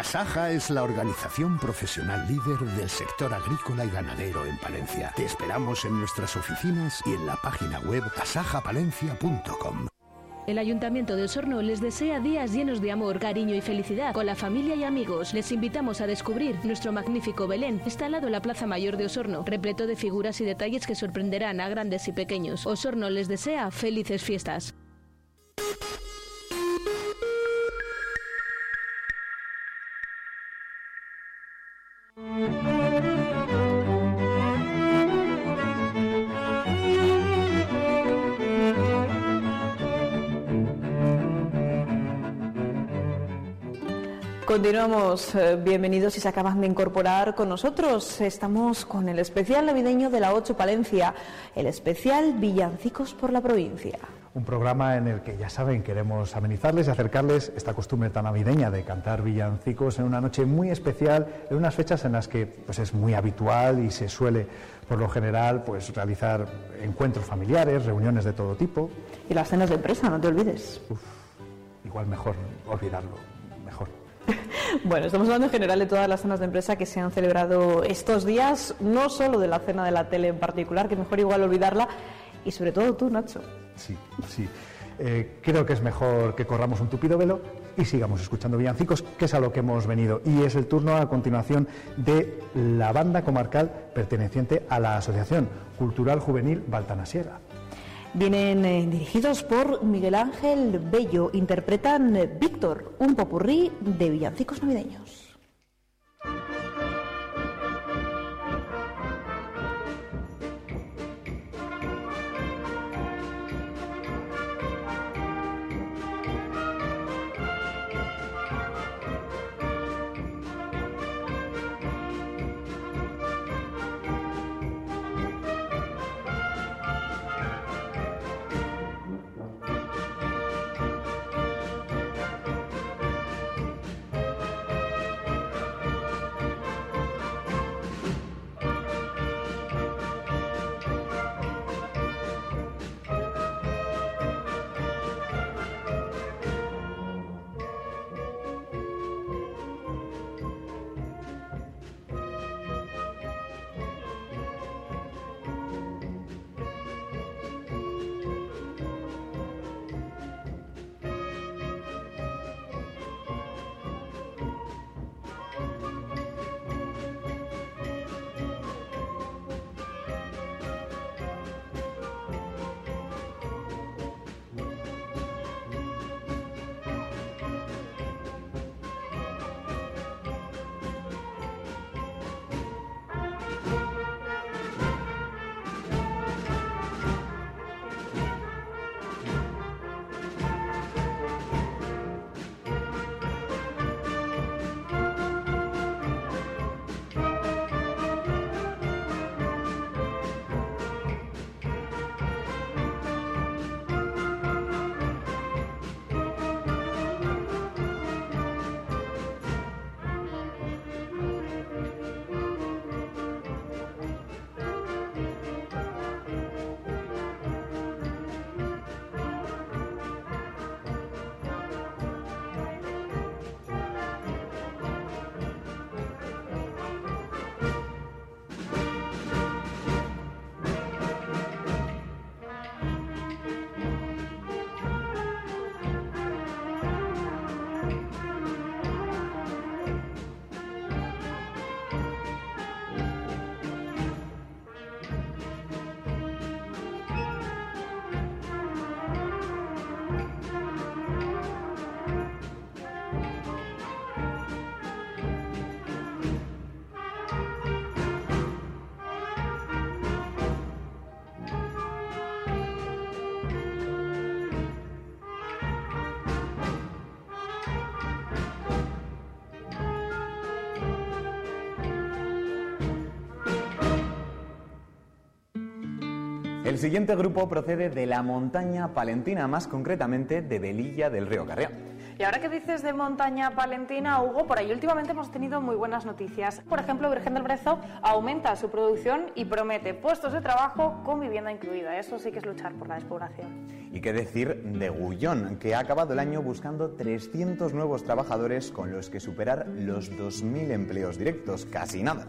Asaja es la organización profesional líder del sector agrícola y ganadero en Palencia. Te esperamos en nuestras oficinas y en la página web asajapalencia.com. El Ayuntamiento de Osorno les desea días llenos de amor, cariño y felicidad con la familia y amigos. Les invitamos a descubrir nuestro magnífico Belén, instalado en la Plaza Mayor de Osorno, repleto de figuras y detalles que sorprenderán a grandes y pequeños. Osorno les desea felices fiestas. Continuamos, eh, bienvenidos si se acaban de incorporar con nosotros. Estamos con el especial navideño de la 8 Palencia, el especial Villancicos por la provincia. Un programa en el que, ya saben, queremos amenizarles y acercarles esta costumbre tan navideña de cantar villancicos en una noche muy especial, en unas fechas en las que pues, es muy habitual y se suele, por lo general, pues, realizar encuentros familiares, reuniones de todo tipo. Y las cenas de empresa, no te olvides. Igual mejor olvidarlo, mejor. Bueno, estamos hablando en general de todas las cenas de empresa que se han celebrado estos días, no solo de la cena de la tele en particular, que mejor igual olvidarla, y sobre todo tú, Nacho. Sí, sí. Eh, creo que es mejor que corramos un tupido velo y sigamos escuchando villancicos, que es a lo que hemos venido. Y es el turno a continuación de la banda comarcal perteneciente a la Asociación Cultural Juvenil Baltanasiega. Vienen eh, dirigidos por Miguel Ángel Bello, interpretan eh, Víctor, un popurrí de villancicos navideños. El siguiente grupo procede de la montaña palentina, más concretamente de Velilla del Río Carrión. Y ahora que dices de montaña palentina, Hugo, por ahí últimamente hemos tenido muy buenas noticias. Por ejemplo, Virgen del Brezo aumenta su producción y promete puestos de trabajo con vivienda incluida. Eso sí que es luchar por la despoblación. Y qué decir de Gullón, que ha acabado el año buscando 300 nuevos trabajadores con los que superar los 2.000 empleos directos, casi nada.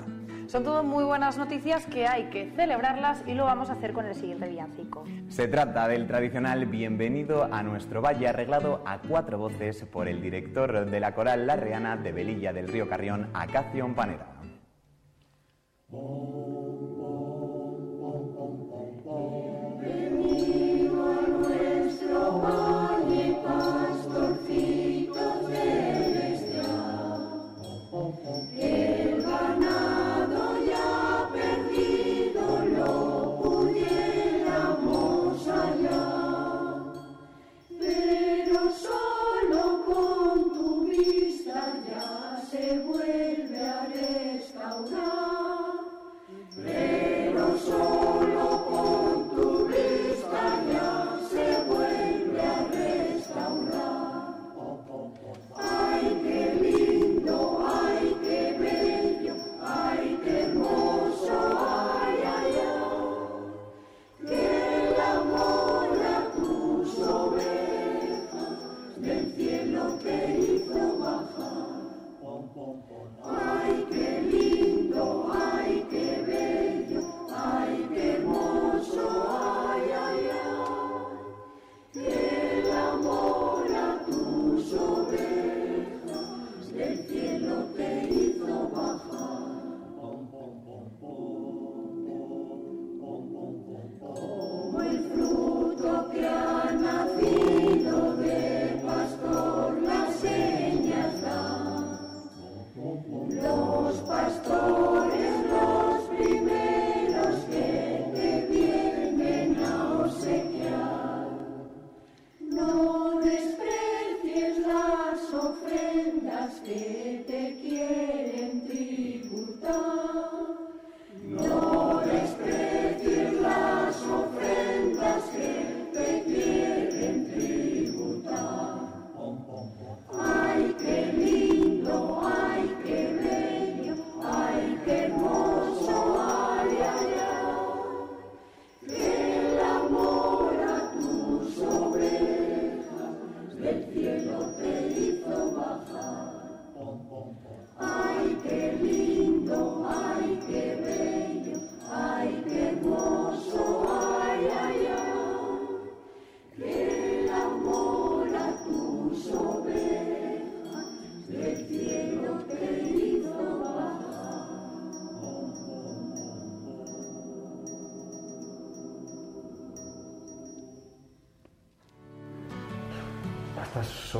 Son todo muy buenas noticias que hay que celebrarlas y lo vamos a hacer con el siguiente villancico. Se trata del tradicional Bienvenido a nuestro valle arreglado a cuatro voces por el director de la coral Larreana de Velilla del Río Carrión, Acacio Panera. Valle,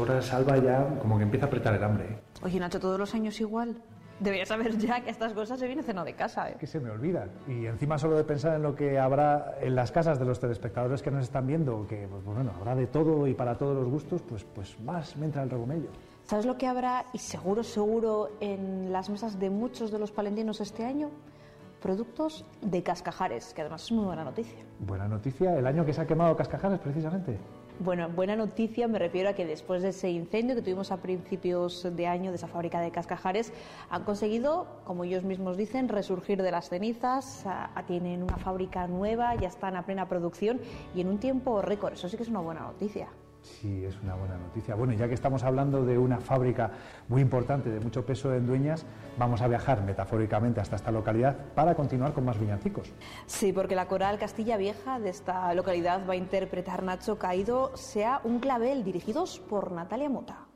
horas, Alba, ya como que empieza a apretar el hambre. ¿eh? Oye, Nacho, todos los años igual. Deberías saber ya que estas cosas se viene ceno de casa, ¿eh? que se me olvidan. Y encima solo de pensar en lo que habrá en las casas de los telespectadores que nos están viendo, que pues, bueno, habrá de todo y para todos los gustos, pues, pues más me entra el regomello. ¿Sabes lo que habrá, y seguro, seguro, en las mesas de muchos de los palentinos este año? Productos de cascajares, que además es muy buena noticia. Buena noticia, el año que se ha quemado Cascajares precisamente. Bueno, buena noticia me refiero a que después de ese incendio que tuvimos a principios de año de esa fábrica de cascajares, han conseguido, como ellos mismos dicen, resurgir de las cenizas, tienen una fábrica nueva, ya están a plena producción y en un tiempo récord. Eso sí que es una buena noticia. Sí, es una buena noticia. Bueno, ya que estamos hablando de una fábrica muy importante, de mucho peso en Dueñas, vamos a viajar metafóricamente hasta esta localidad para continuar con más villancicos. Sí, porque la coral Castilla Vieja de esta localidad va a interpretar Nacho Caído sea un clavel dirigidos por Natalia Mota.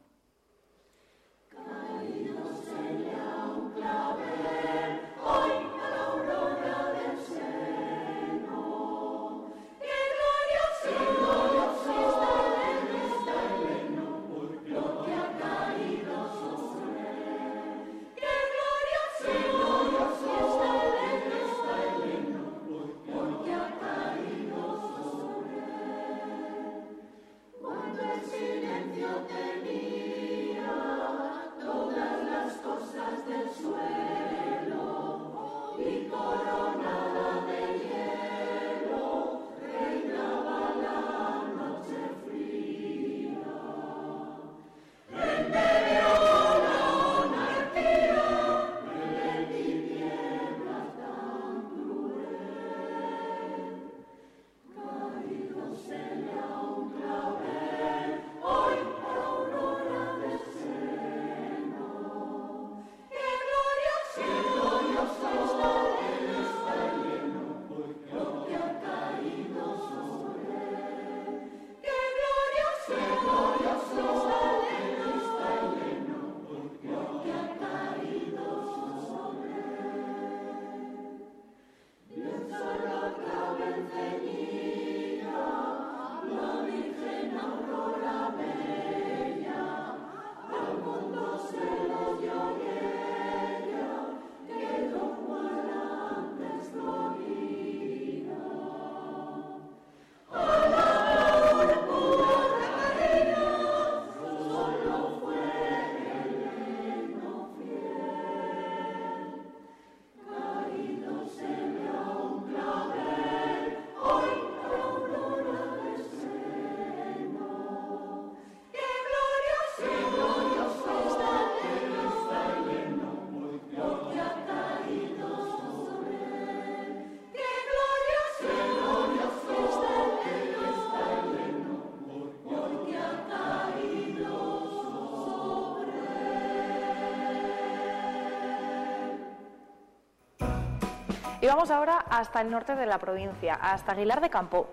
Vamos ahora hasta el norte de la provincia, hasta Aguilar de Campo.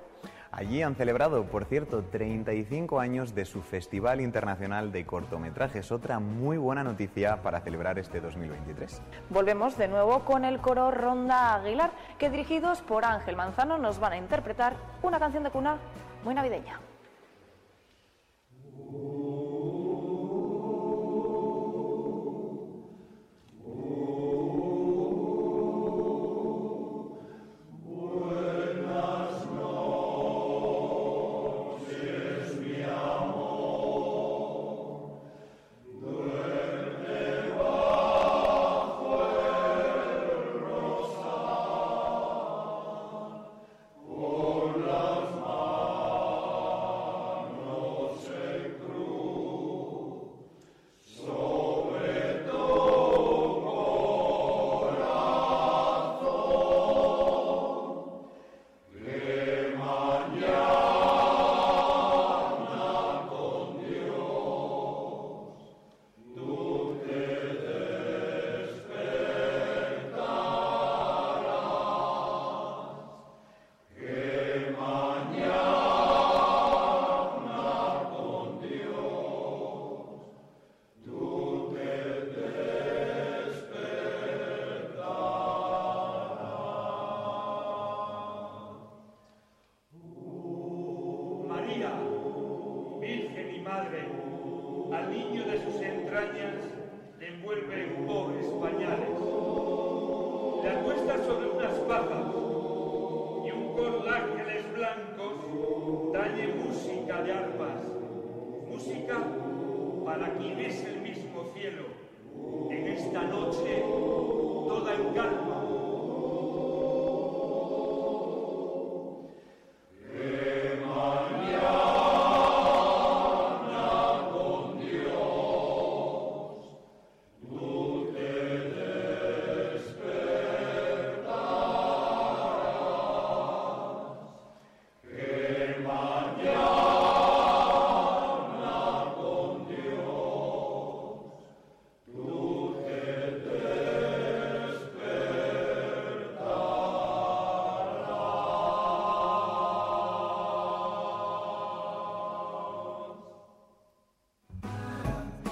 Allí han celebrado, por cierto, 35 años de su Festival Internacional de Cortometrajes. Otra muy buena noticia para celebrar este 2023. Volvemos de nuevo con el coro Ronda Aguilar, que dirigidos por Ángel Manzano nos van a interpretar una canción de cuna muy navideña.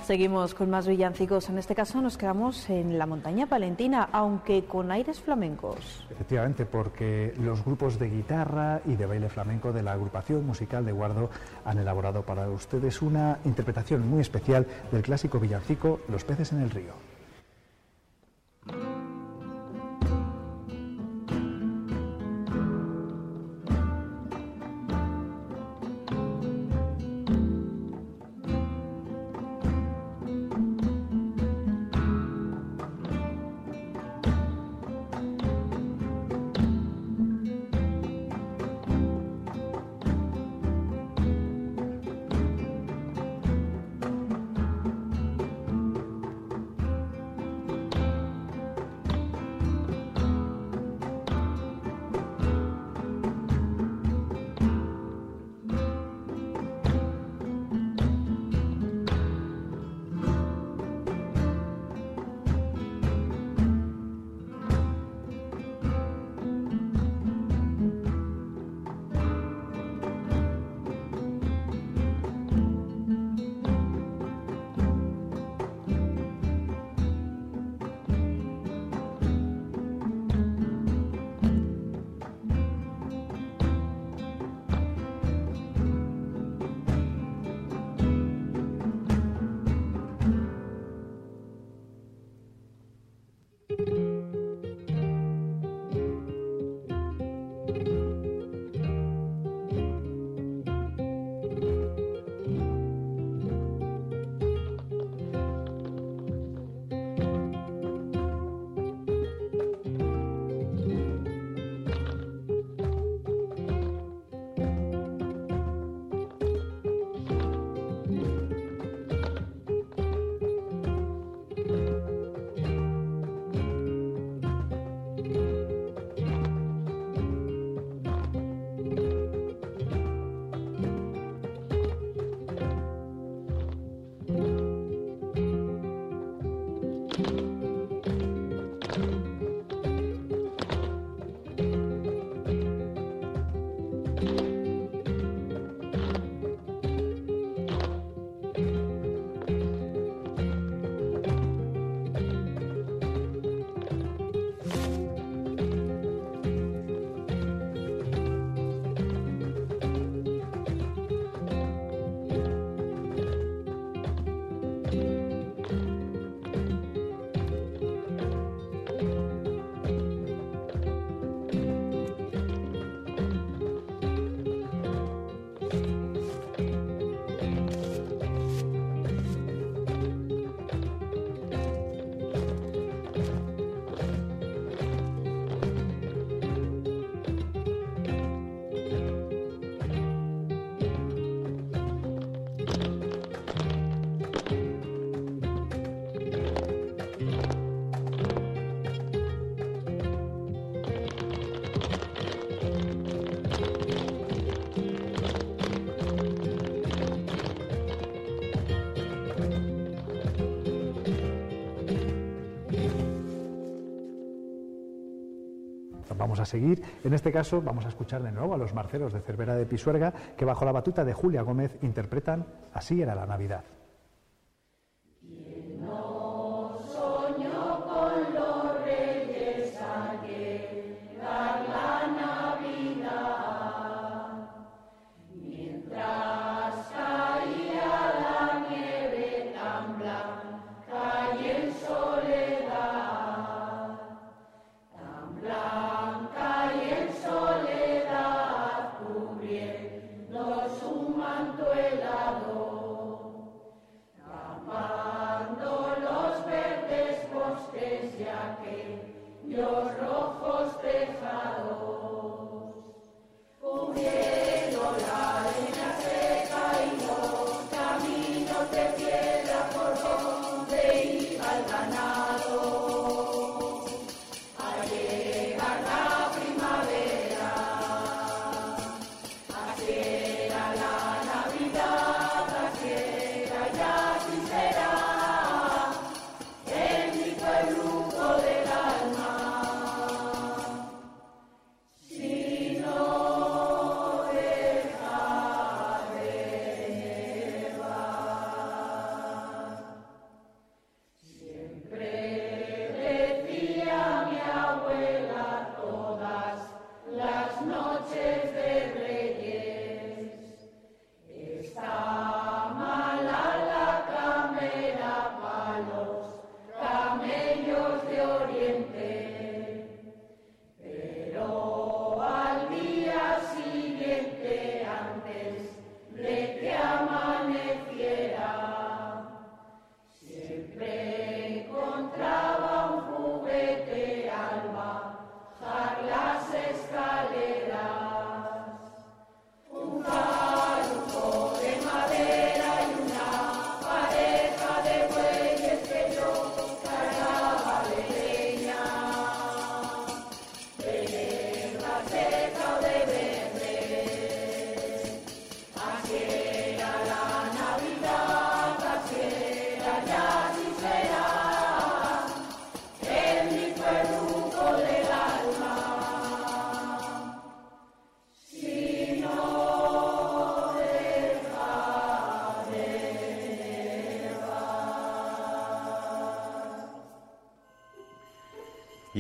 Seguimos con más villancicos. En este caso nos quedamos en la montaña palentina, aunque con aires flamencos. Efectivamente, porque los grupos de guitarra y de baile flamenco de la agrupación musical de Guardo han elaborado para ustedes una interpretación muy especial del clásico villancico Los peces en el río. A seguir. En este caso vamos a escuchar de nuevo a los marceros de Cervera de Pisuerga que bajo la batuta de Julia Gómez interpretan Así era la Navidad.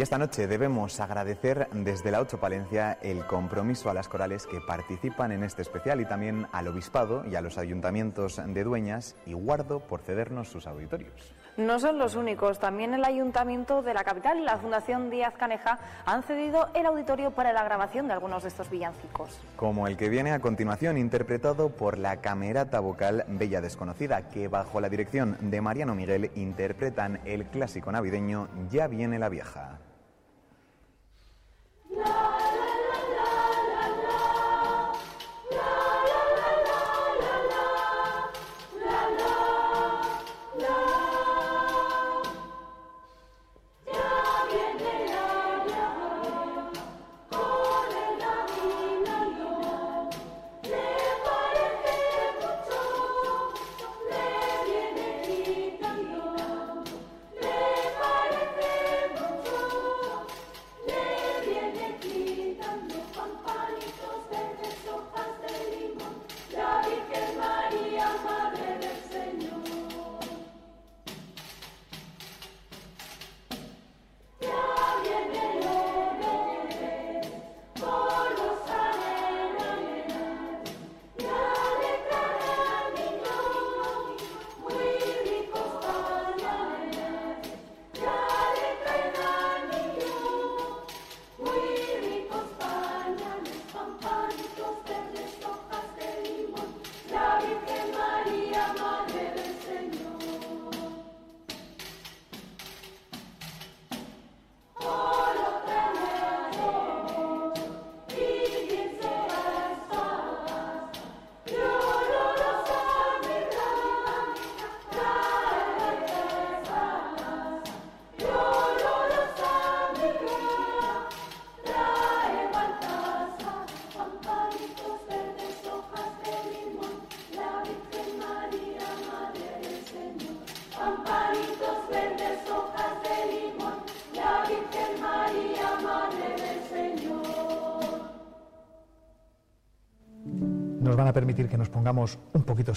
Esta noche debemos agradecer desde la 8 Palencia el compromiso a las corales que participan en este especial y también al Obispado y a los ayuntamientos de Dueñas y Guardo por cedernos sus auditorios. No son los únicos, también el Ayuntamiento de la capital y la Fundación Díaz Caneja han cedido el auditorio para la grabación de algunos de estos villancicos. Como el que viene a continuación, interpretado por la Camerata Vocal Bella Desconocida, que bajo la dirección de Mariano Miguel interpretan el clásico navideño Ya viene la vieja.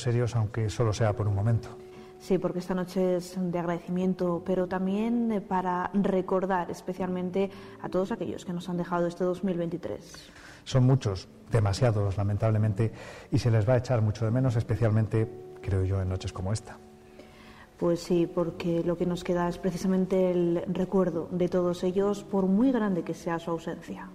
Serios, aunque solo sea por un momento. Sí, porque esta noche es de agradecimiento, pero también para recordar especialmente a todos aquellos que nos han dejado este 2023. Son muchos, demasiados, lamentablemente, y se les va a echar mucho de menos, especialmente, creo yo, en noches como esta. Pues sí, porque lo que nos queda es precisamente el recuerdo de todos ellos, por muy grande que sea su ausencia.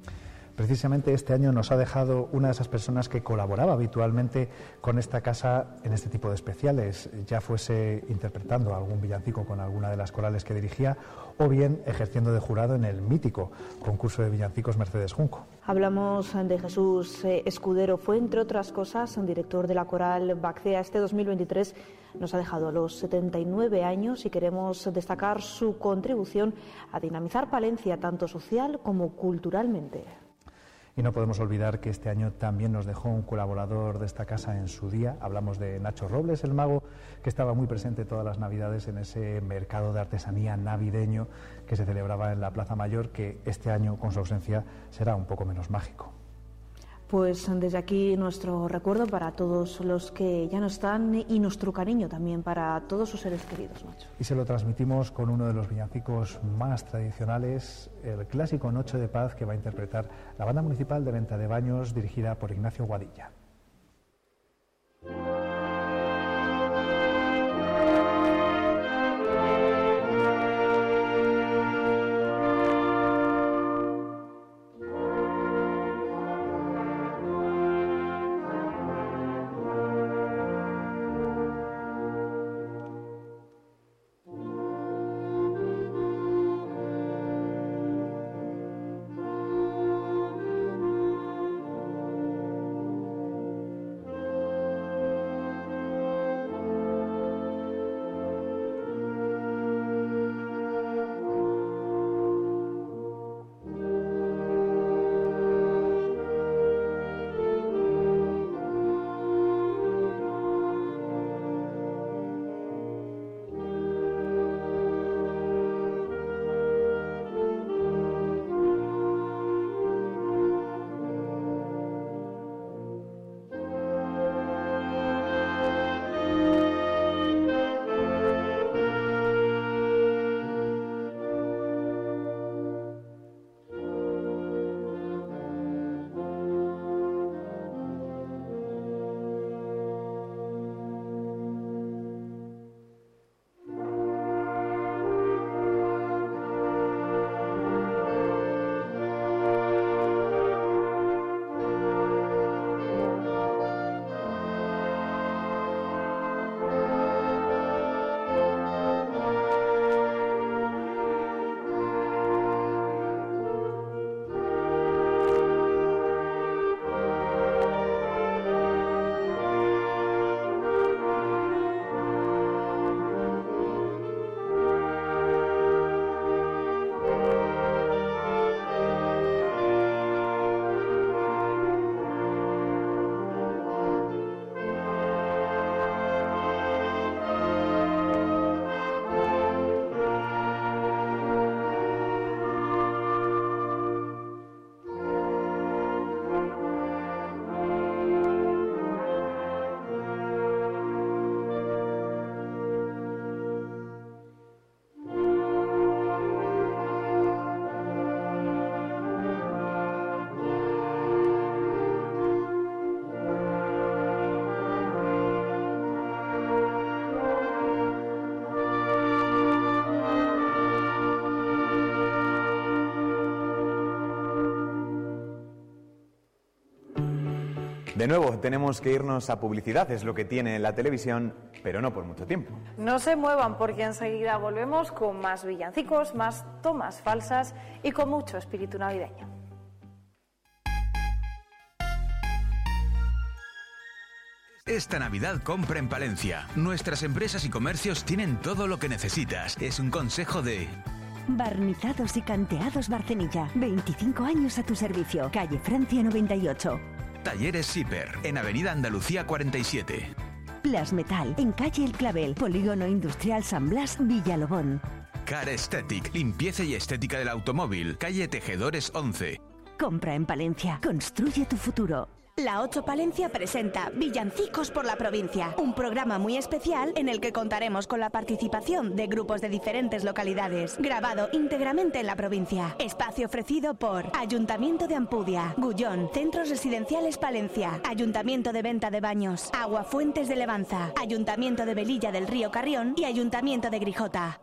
Precisamente este año nos ha dejado una de esas personas que colaboraba habitualmente con esta casa en este tipo de especiales, ya fuese interpretando algún villancico con alguna de las corales que dirigía o bien ejerciendo de jurado en el mítico concurso de villancicos Mercedes Junco. Hablamos de Jesús eh, Escudero, fue entre otras cosas director de la coral Bacea. Este 2023 nos ha dejado a los 79 años y queremos destacar su contribución a dinamizar Palencia tanto social como culturalmente. Y no podemos olvidar que este año también nos dejó un colaborador de esta casa en su día. Hablamos de Nacho Robles, el mago, que estaba muy presente todas las Navidades en ese mercado de artesanía navideño que se celebraba en la Plaza Mayor, que este año, con su ausencia, será un poco menos mágico. Pues desde aquí nuestro recuerdo para todos los que ya no están y nuestro cariño también para todos sus seres queridos. Y se lo transmitimos con uno de los villancicos más tradicionales, el clásico Noche de Paz que va a interpretar la Banda Municipal de Venta de Baños dirigida por Ignacio Guadilla. De nuevo, tenemos que irnos a publicidad, es lo que tiene la televisión, pero no por mucho tiempo. No se muevan porque enseguida volvemos con más villancicos, más tomas falsas y con mucho espíritu navideño. Esta Navidad compra en Palencia. Nuestras empresas y comercios tienen todo lo que necesitas. Es un consejo de... Barnizados y canteados Barcenilla. 25 años a tu servicio. Calle Francia 98. Talleres Zipper, en Avenida Andalucía 47. Plasmetal, en calle El Clavel, Polígono Industrial San Blas, Villalobón. Car Aesthetic, limpieza y estética del automóvil, calle Tejedores 11. Compra en Palencia. Construye tu futuro. La 8 Palencia presenta Villancicos por la provincia, un programa muy especial en el que contaremos con la participación de grupos de diferentes localidades, grabado íntegramente en la provincia. Espacio ofrecido por Ayuntamiento de Ampudia, Gullón, Centros Residenciales Palencia, Ayuntamiento de Venta de Baños, Agua Fuentes de Levanza, Ayuntamiento de Velilla del Río Carrión y Ayuntamiento de Grijota.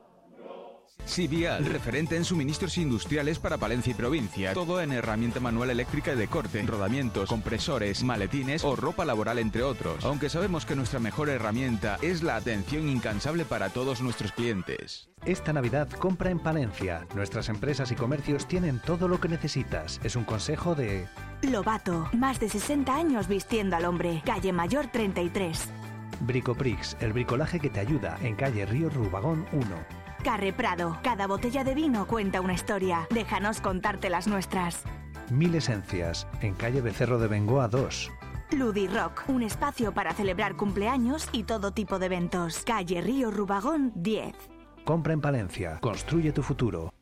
Sivial, referente en suministros industriales para Palencia y provincia. Todo en herramienta manual eléctrica y de corte, rodamientos, compresores, maletines o ropa laboral, entre otros. Aunque sabemos que nuestra mejor herramienta es la atención incansable para todos nuestros clientes. Esta Navidad compra en Palencia. Nuestras empresas y comercios tienen todo lo que necesitas. Es un consejo de... Lobato, más de 60 años vistiendo al hombre. Calle Mayor 33. Bricoprix, el bricolaje que te ayuda en calle Río Rubagón 1. Carre Prado. Cada botella de vino cuenta una historia. Déjanos contarte las nuestras. Mil Esencias, en calle Becerro de Bengoa 2. Ludi Rock, un espacio para celebrar cumpleaños y todo tipo de eventos. Calle Río Rubagón 10. Compra en Palencia, construye tu futuro.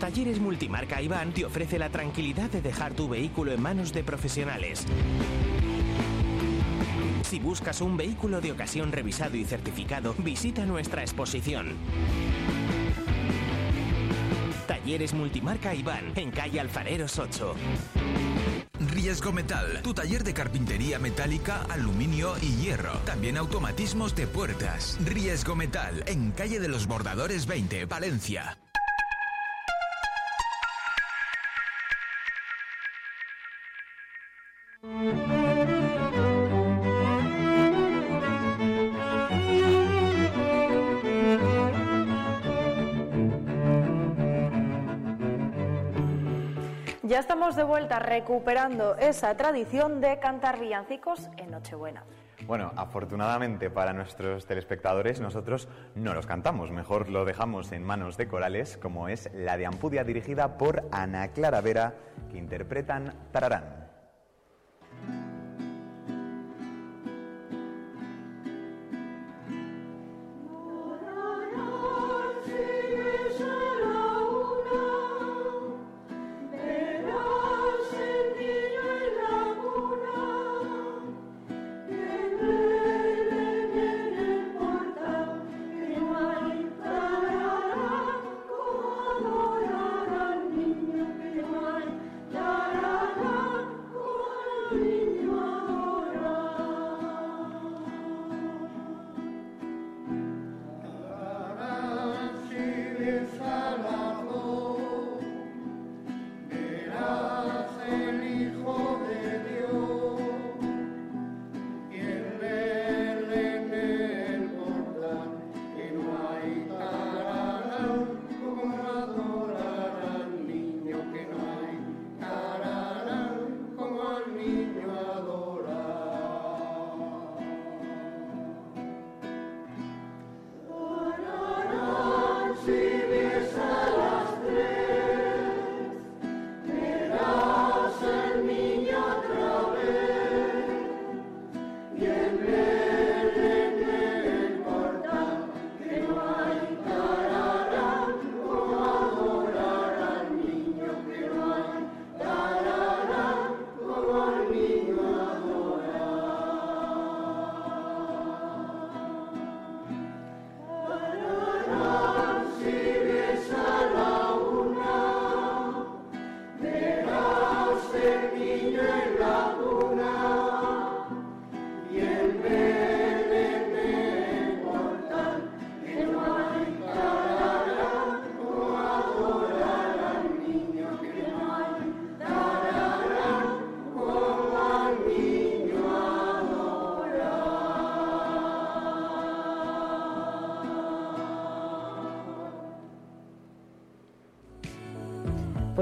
Talleres Multimarca Iván te ofrece la tranquilidad de dejar tu vehículo en manos de profesionales. Si buscas un vehículo de ocasión revisado y certificado, visita nuestra exposición. Talleres Multimarca Iván, en calle Alfareros 8. Riesgo Metal, tu taller de carpintería metálica, aluminio y hierro. También automatismos de puertas. Riesgo Metal, en calle de los Bordadores 20, Valencia. Ya estamos de vuelta recuperando esa tradición de cantar villancicos en Nochebuena. Bueno, afortunadamente para nuestros telespectadores nosotros no los cantamos, mejor lo dejamos en manos de corales, como es la de Ampudia dirigida por Ana Clara Vera, que interpretan Tararán.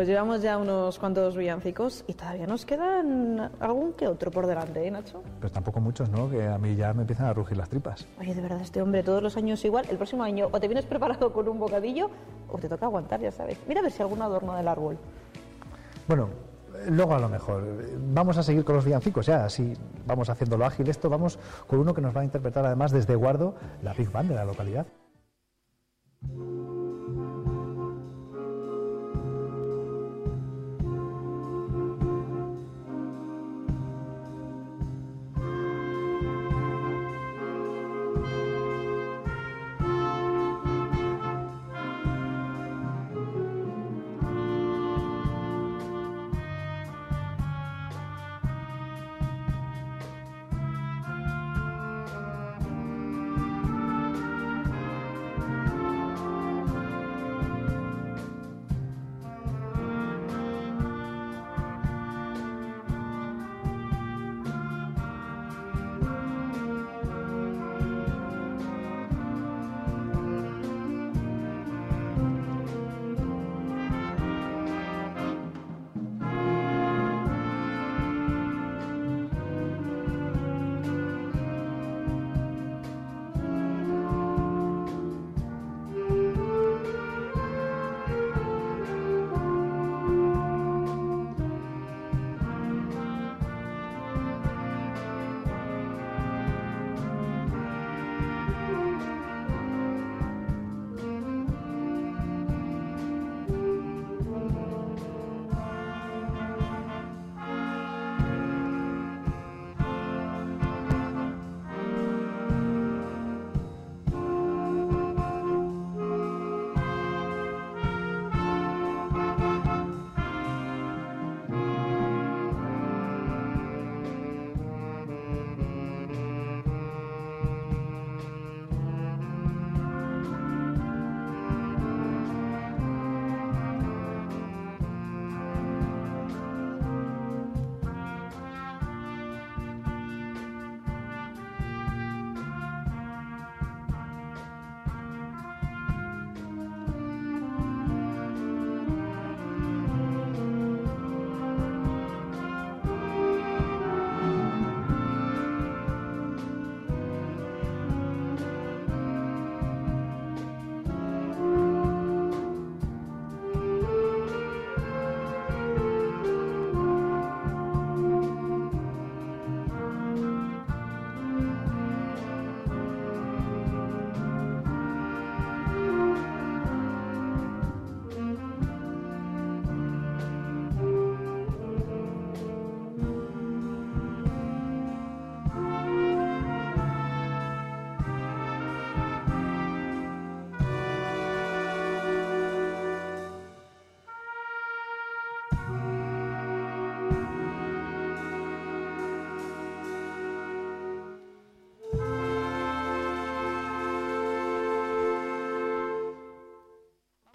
Pues llevamos ya unos cuantos villancicos y todavía nos quedan algún que otro por delante, ¿eh, Nacho? Pues tampoco muchos, ¿no? Que a mí ya me empiezan a rugir las tripas. Oye, de verdad, este hombre todos los años igual. El próximo año o te vienes preparado con un bocadillo o te toca aguantar, ya sabes. Mira a ver si algún adorno del árbol. Bueno, luego a lo mejor. Vamos a seguir con los villancicos ya, así vamos haciéndolo ágil. Esto vamos con uno que nos va a interpretar además desde Guardo, la Big Band de la localidad.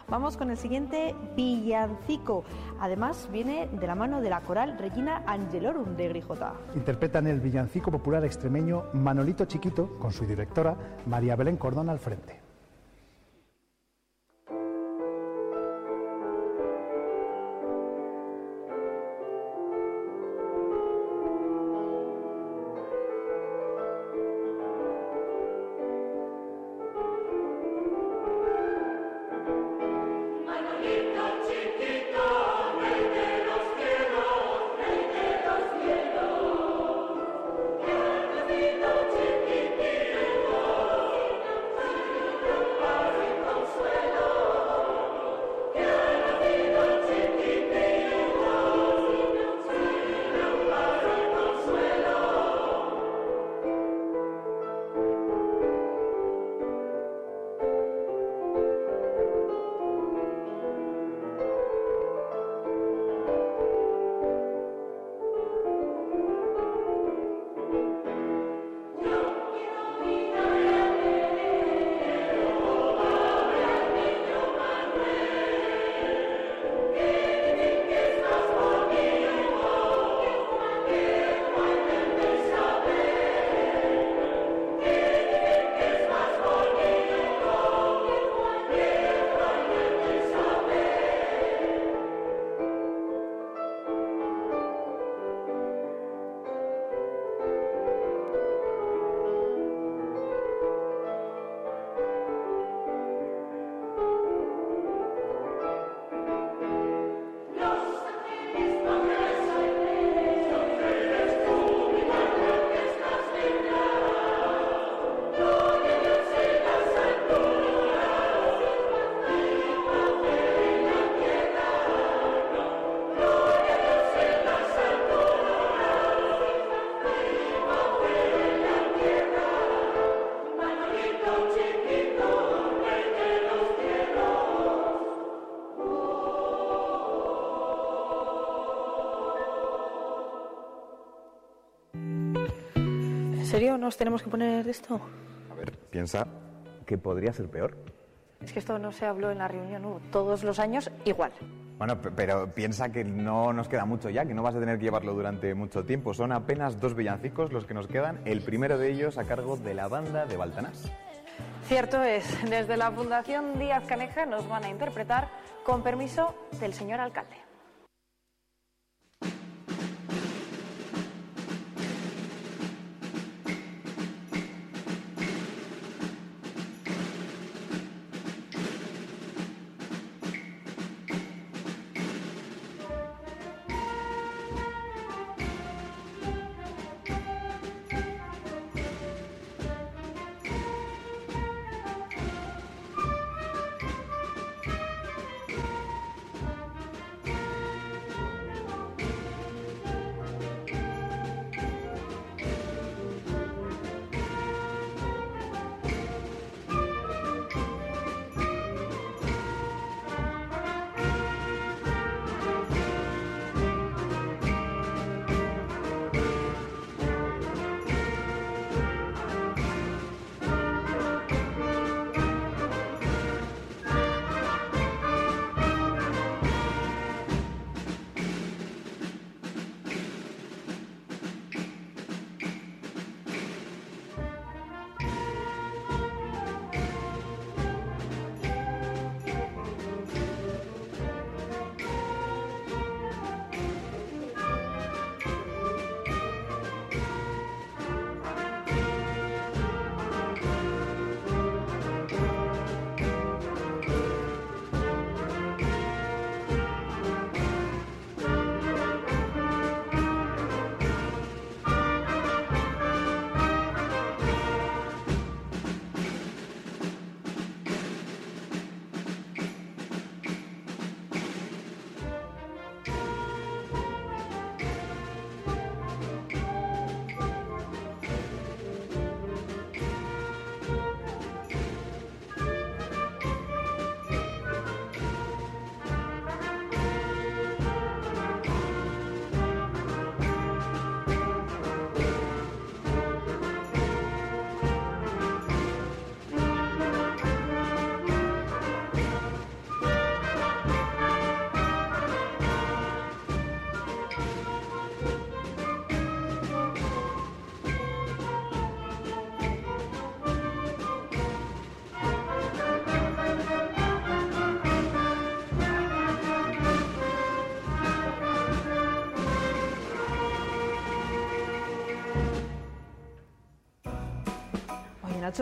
Vamos con el siguiente villancico. Además, viene de la mano de la coral Regina Angelorum de Grijota. Interpretan el villancico popular extremeño Manolito Chiquito con su directora María Belén Cordón al frente. Nos tenemos que poner esto? A ver, piensa que podría ser peor. Es que esto no se habló en la reunión, ¿no? todos los años igual. Bueno, pe- pero piensa que no nos queda mucho ya, que no vas a tener que llevarlo durante mucho tiempo. Son apenas dos villancicos los que nos quedan, el primero de ellos a cargo de la banda de Baltanás. Cierto es, desde la Fundación Díaz Caneja nos van a interpretar con permiso del señor alcalde.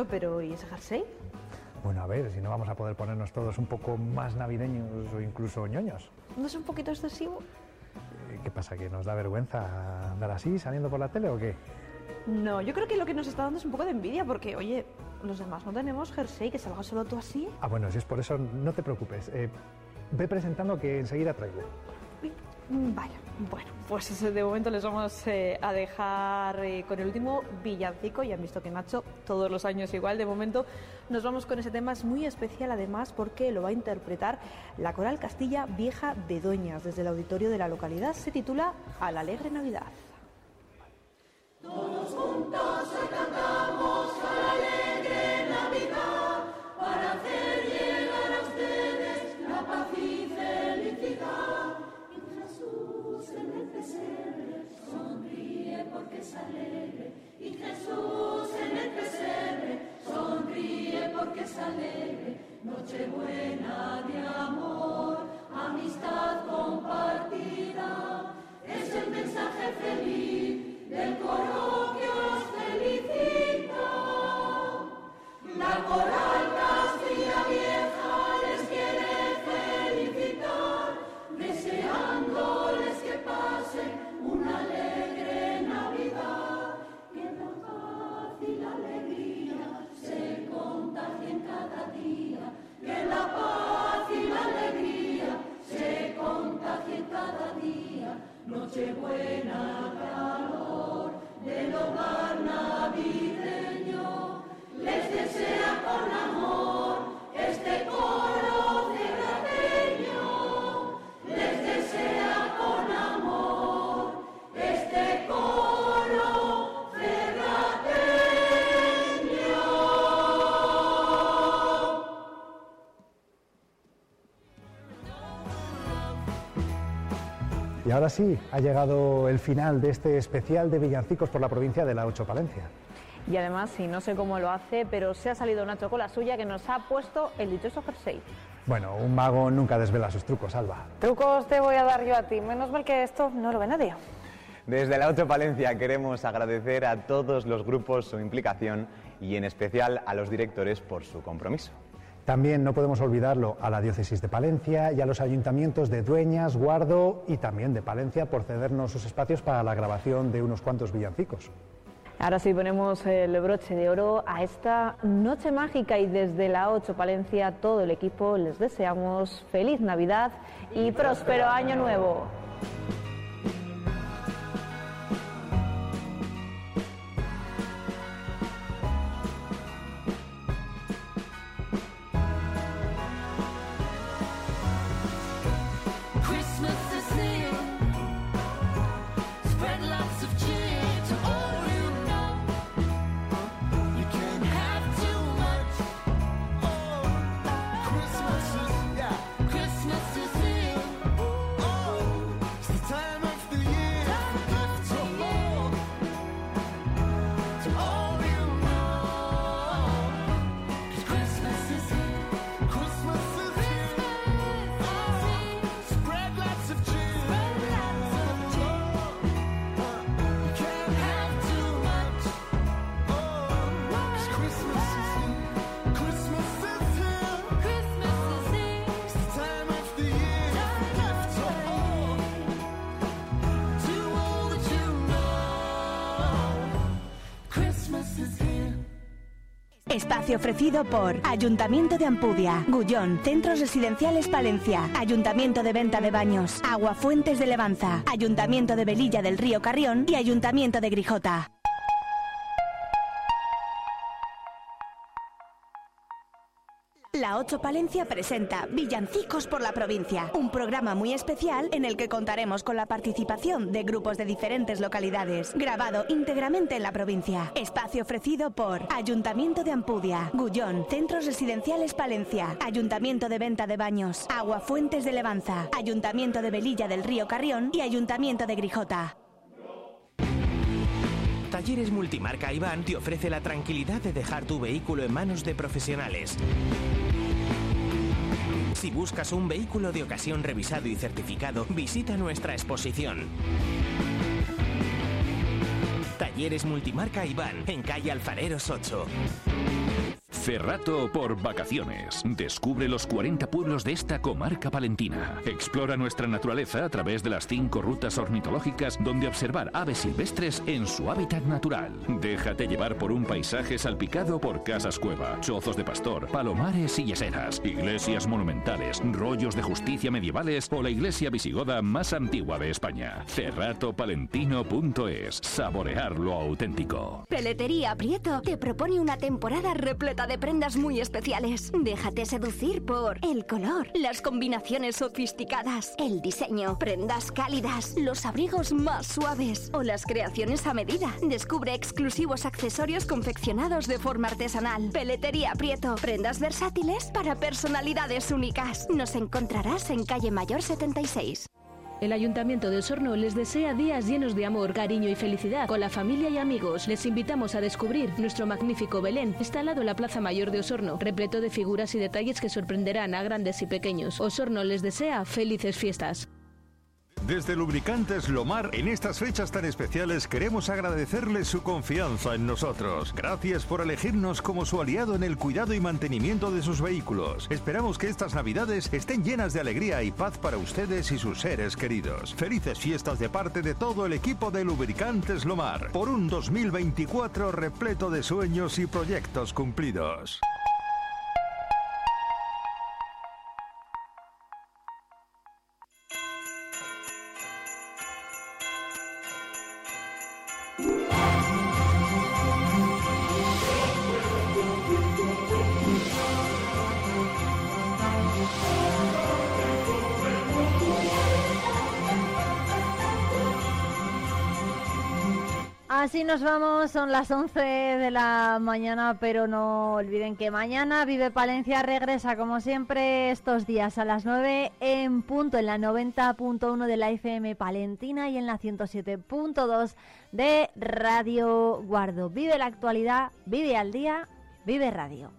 Pero ¿y ese jersey? Bueno, a ver, si no vamos a poder ponernos todos un poco más navideños o incluso ñoños. ¿No es un poquito excesivo? Eh, ¿Qué pasa? ¿Que nos da vergüenza andar así, saliendo por la tele o qué? No, yo creo que lo que nos está dando es un poco de envidia porque, oye, los demás no tenemos jersey, que salga solo tú así. Ah, bueno, si es por eso, no te preocupes. Eh, ve presentando que enseguida traigo. Mm, Vaya, bueno, pues de momento les vamos eh, a dejar eh, con el último villancico. Ya han visto que Nacho todos los años igual. De momento nos vamos con ese tema. Es muy especial además porque lo va a interpretar la Coral Castilla Vieja de Doñas desde el auditorio de la localidad. Se titula A la Alegre Navidad. Todos juntos cantamos alegre Navidad para hacer pesebre sonríe porque es alegre. Y Jesús en el pesebre sonríe porque es alegre. Nochebuena de amor, amistad compartida. Es el mensaje feliz del coro que Y ahora sí, ha llegado el final de este especial de villancicos por la provincia de La Ocho Palencia. Y además, sí, no sé cómo lo hace, pero se ha salido Nacho con la suya que nos ha puesto el dichoso jersey. Bueno, un mago nunca desvela sus trucos, Alba. Trucos te voy a dar yo a ti. Menos mal que esto no lo ve nadie. Desde la Auto Palencia queremos agradecer a todos los grupos su implicación y en especial a los directores por su compromiso. También no podemos olvidarlo a la diócesis de Palencia y a los ayuntamientos de Dueñas, Guardo y también de Palencia por cedernos sus espacios para la grabación de unos cuantos villancicos. Ahora sí ponemos el broche de oro a esta noche mágica y desde la 8 Palencia todo el equipo les deseamos feliz Navidad y próspero año nuevo. Ofrecido por Ayuntamiento de Ampudia, Gullón, Centros Residenciales Palencia, Ayuntamiento de Venta de Baños, Agua Fuentes de Levanza, Ayuntamiento de Velilla del Río Carrión y Ayuntamiento de Grijota. La 8 Palencia presenta Villancicos por la provincia, un programa muy especial en el que contaremos con la participación de grupos de diferentes localidades, grabado íntegramente en la provincia. Espacio ofrecido por Ayuntamiento de Ampudia, Gullón, Centros Residenciales Palencia, Ayuntamiento de Venta de Baños, Agua Fuentes de Levanza, Ayuntamiento de Velilla del Río Carrión y Ayuntamiento de Grijota. Talleres Multimarca Iván te ofrece la tranquilidad de dejar tu vehículo en manos de profesionales. Si buscas un vehículo de ocasión revisado y certificado, visita nuestra exposición. Talleres Multimarca Iván, en calle Alfareros 8. Cerrato por vacaciones. Descubre los 40 pueblos de esta comarca palentina. Explora nuestra naturaleza a través de las cinco rutas ornitológicas donde observar aves silvestres en su hábitat natural. Déjate llevar por un paisaje salpicado por casas cueva, chozos de pastor, palomares y yeseras, iglesias monumentales, rollos de justicia medievales o la iglesia visigoda más antigua de España. Cerratopalentino.es. Saborear lo auténtico. Peletería Prieto te propone una temporada repleta de prendas muy especiales. Déjate seducir por el color, las combinaciones sofisticadas, el diseño, prendas cálidas, los abrigos más suaves o las creaciones a medida. Descubre exclusivos accesorios confeccionados de forma artesanal. Peletería Prieto, prendas versátiles para personalidades únicas. Nos encontrarás en calle Mayor 76. El Ayuntamiento de Osorno les desea días llenos de amor, cariño y felicidad con la familia y amigos. Les invitamos a descubrir nuestro magnífico Belén, instalado en la Plaza Mayor de Osorno, repleto de figuras y detalles que sorprenderán a grandes y pequeños. Osorno les desea felices fiestas. Desde Lubricantes Lomar, en estas fechas tan especiales queremos agradecerles su confianza en nosotros. Gracias por elegirnos como su aliado en el cuidado y mantenimiento de sus vehículos. Esperamos que estas navidades estén llenas de alegría y paz para ustedes y sus seres queridos. Felices fiestas de parte de todo el equipo de Lubricantes Lomar, por un 2024 repleto de sueños y proyectos cumplidos. Bye. Así nos vamos, son las 11 de la mañana, pero no olviden que mañana Vive Palencia regresa como siempre estos días a las 9 en punto en la 90.1 de la FM Palentina y en la 107.2 de Radio Guardo. Vive la actualidad, vive al día, vive radio.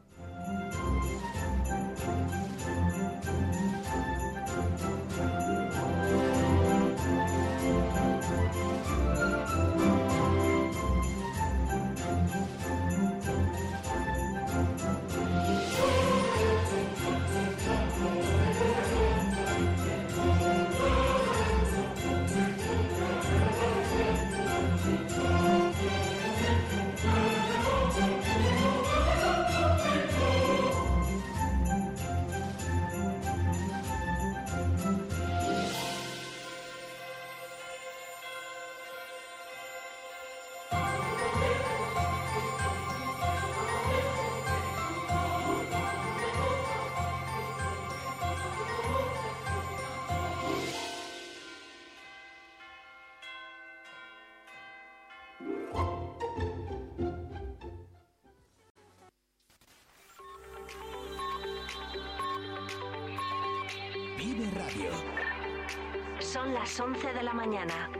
11 de la mañana.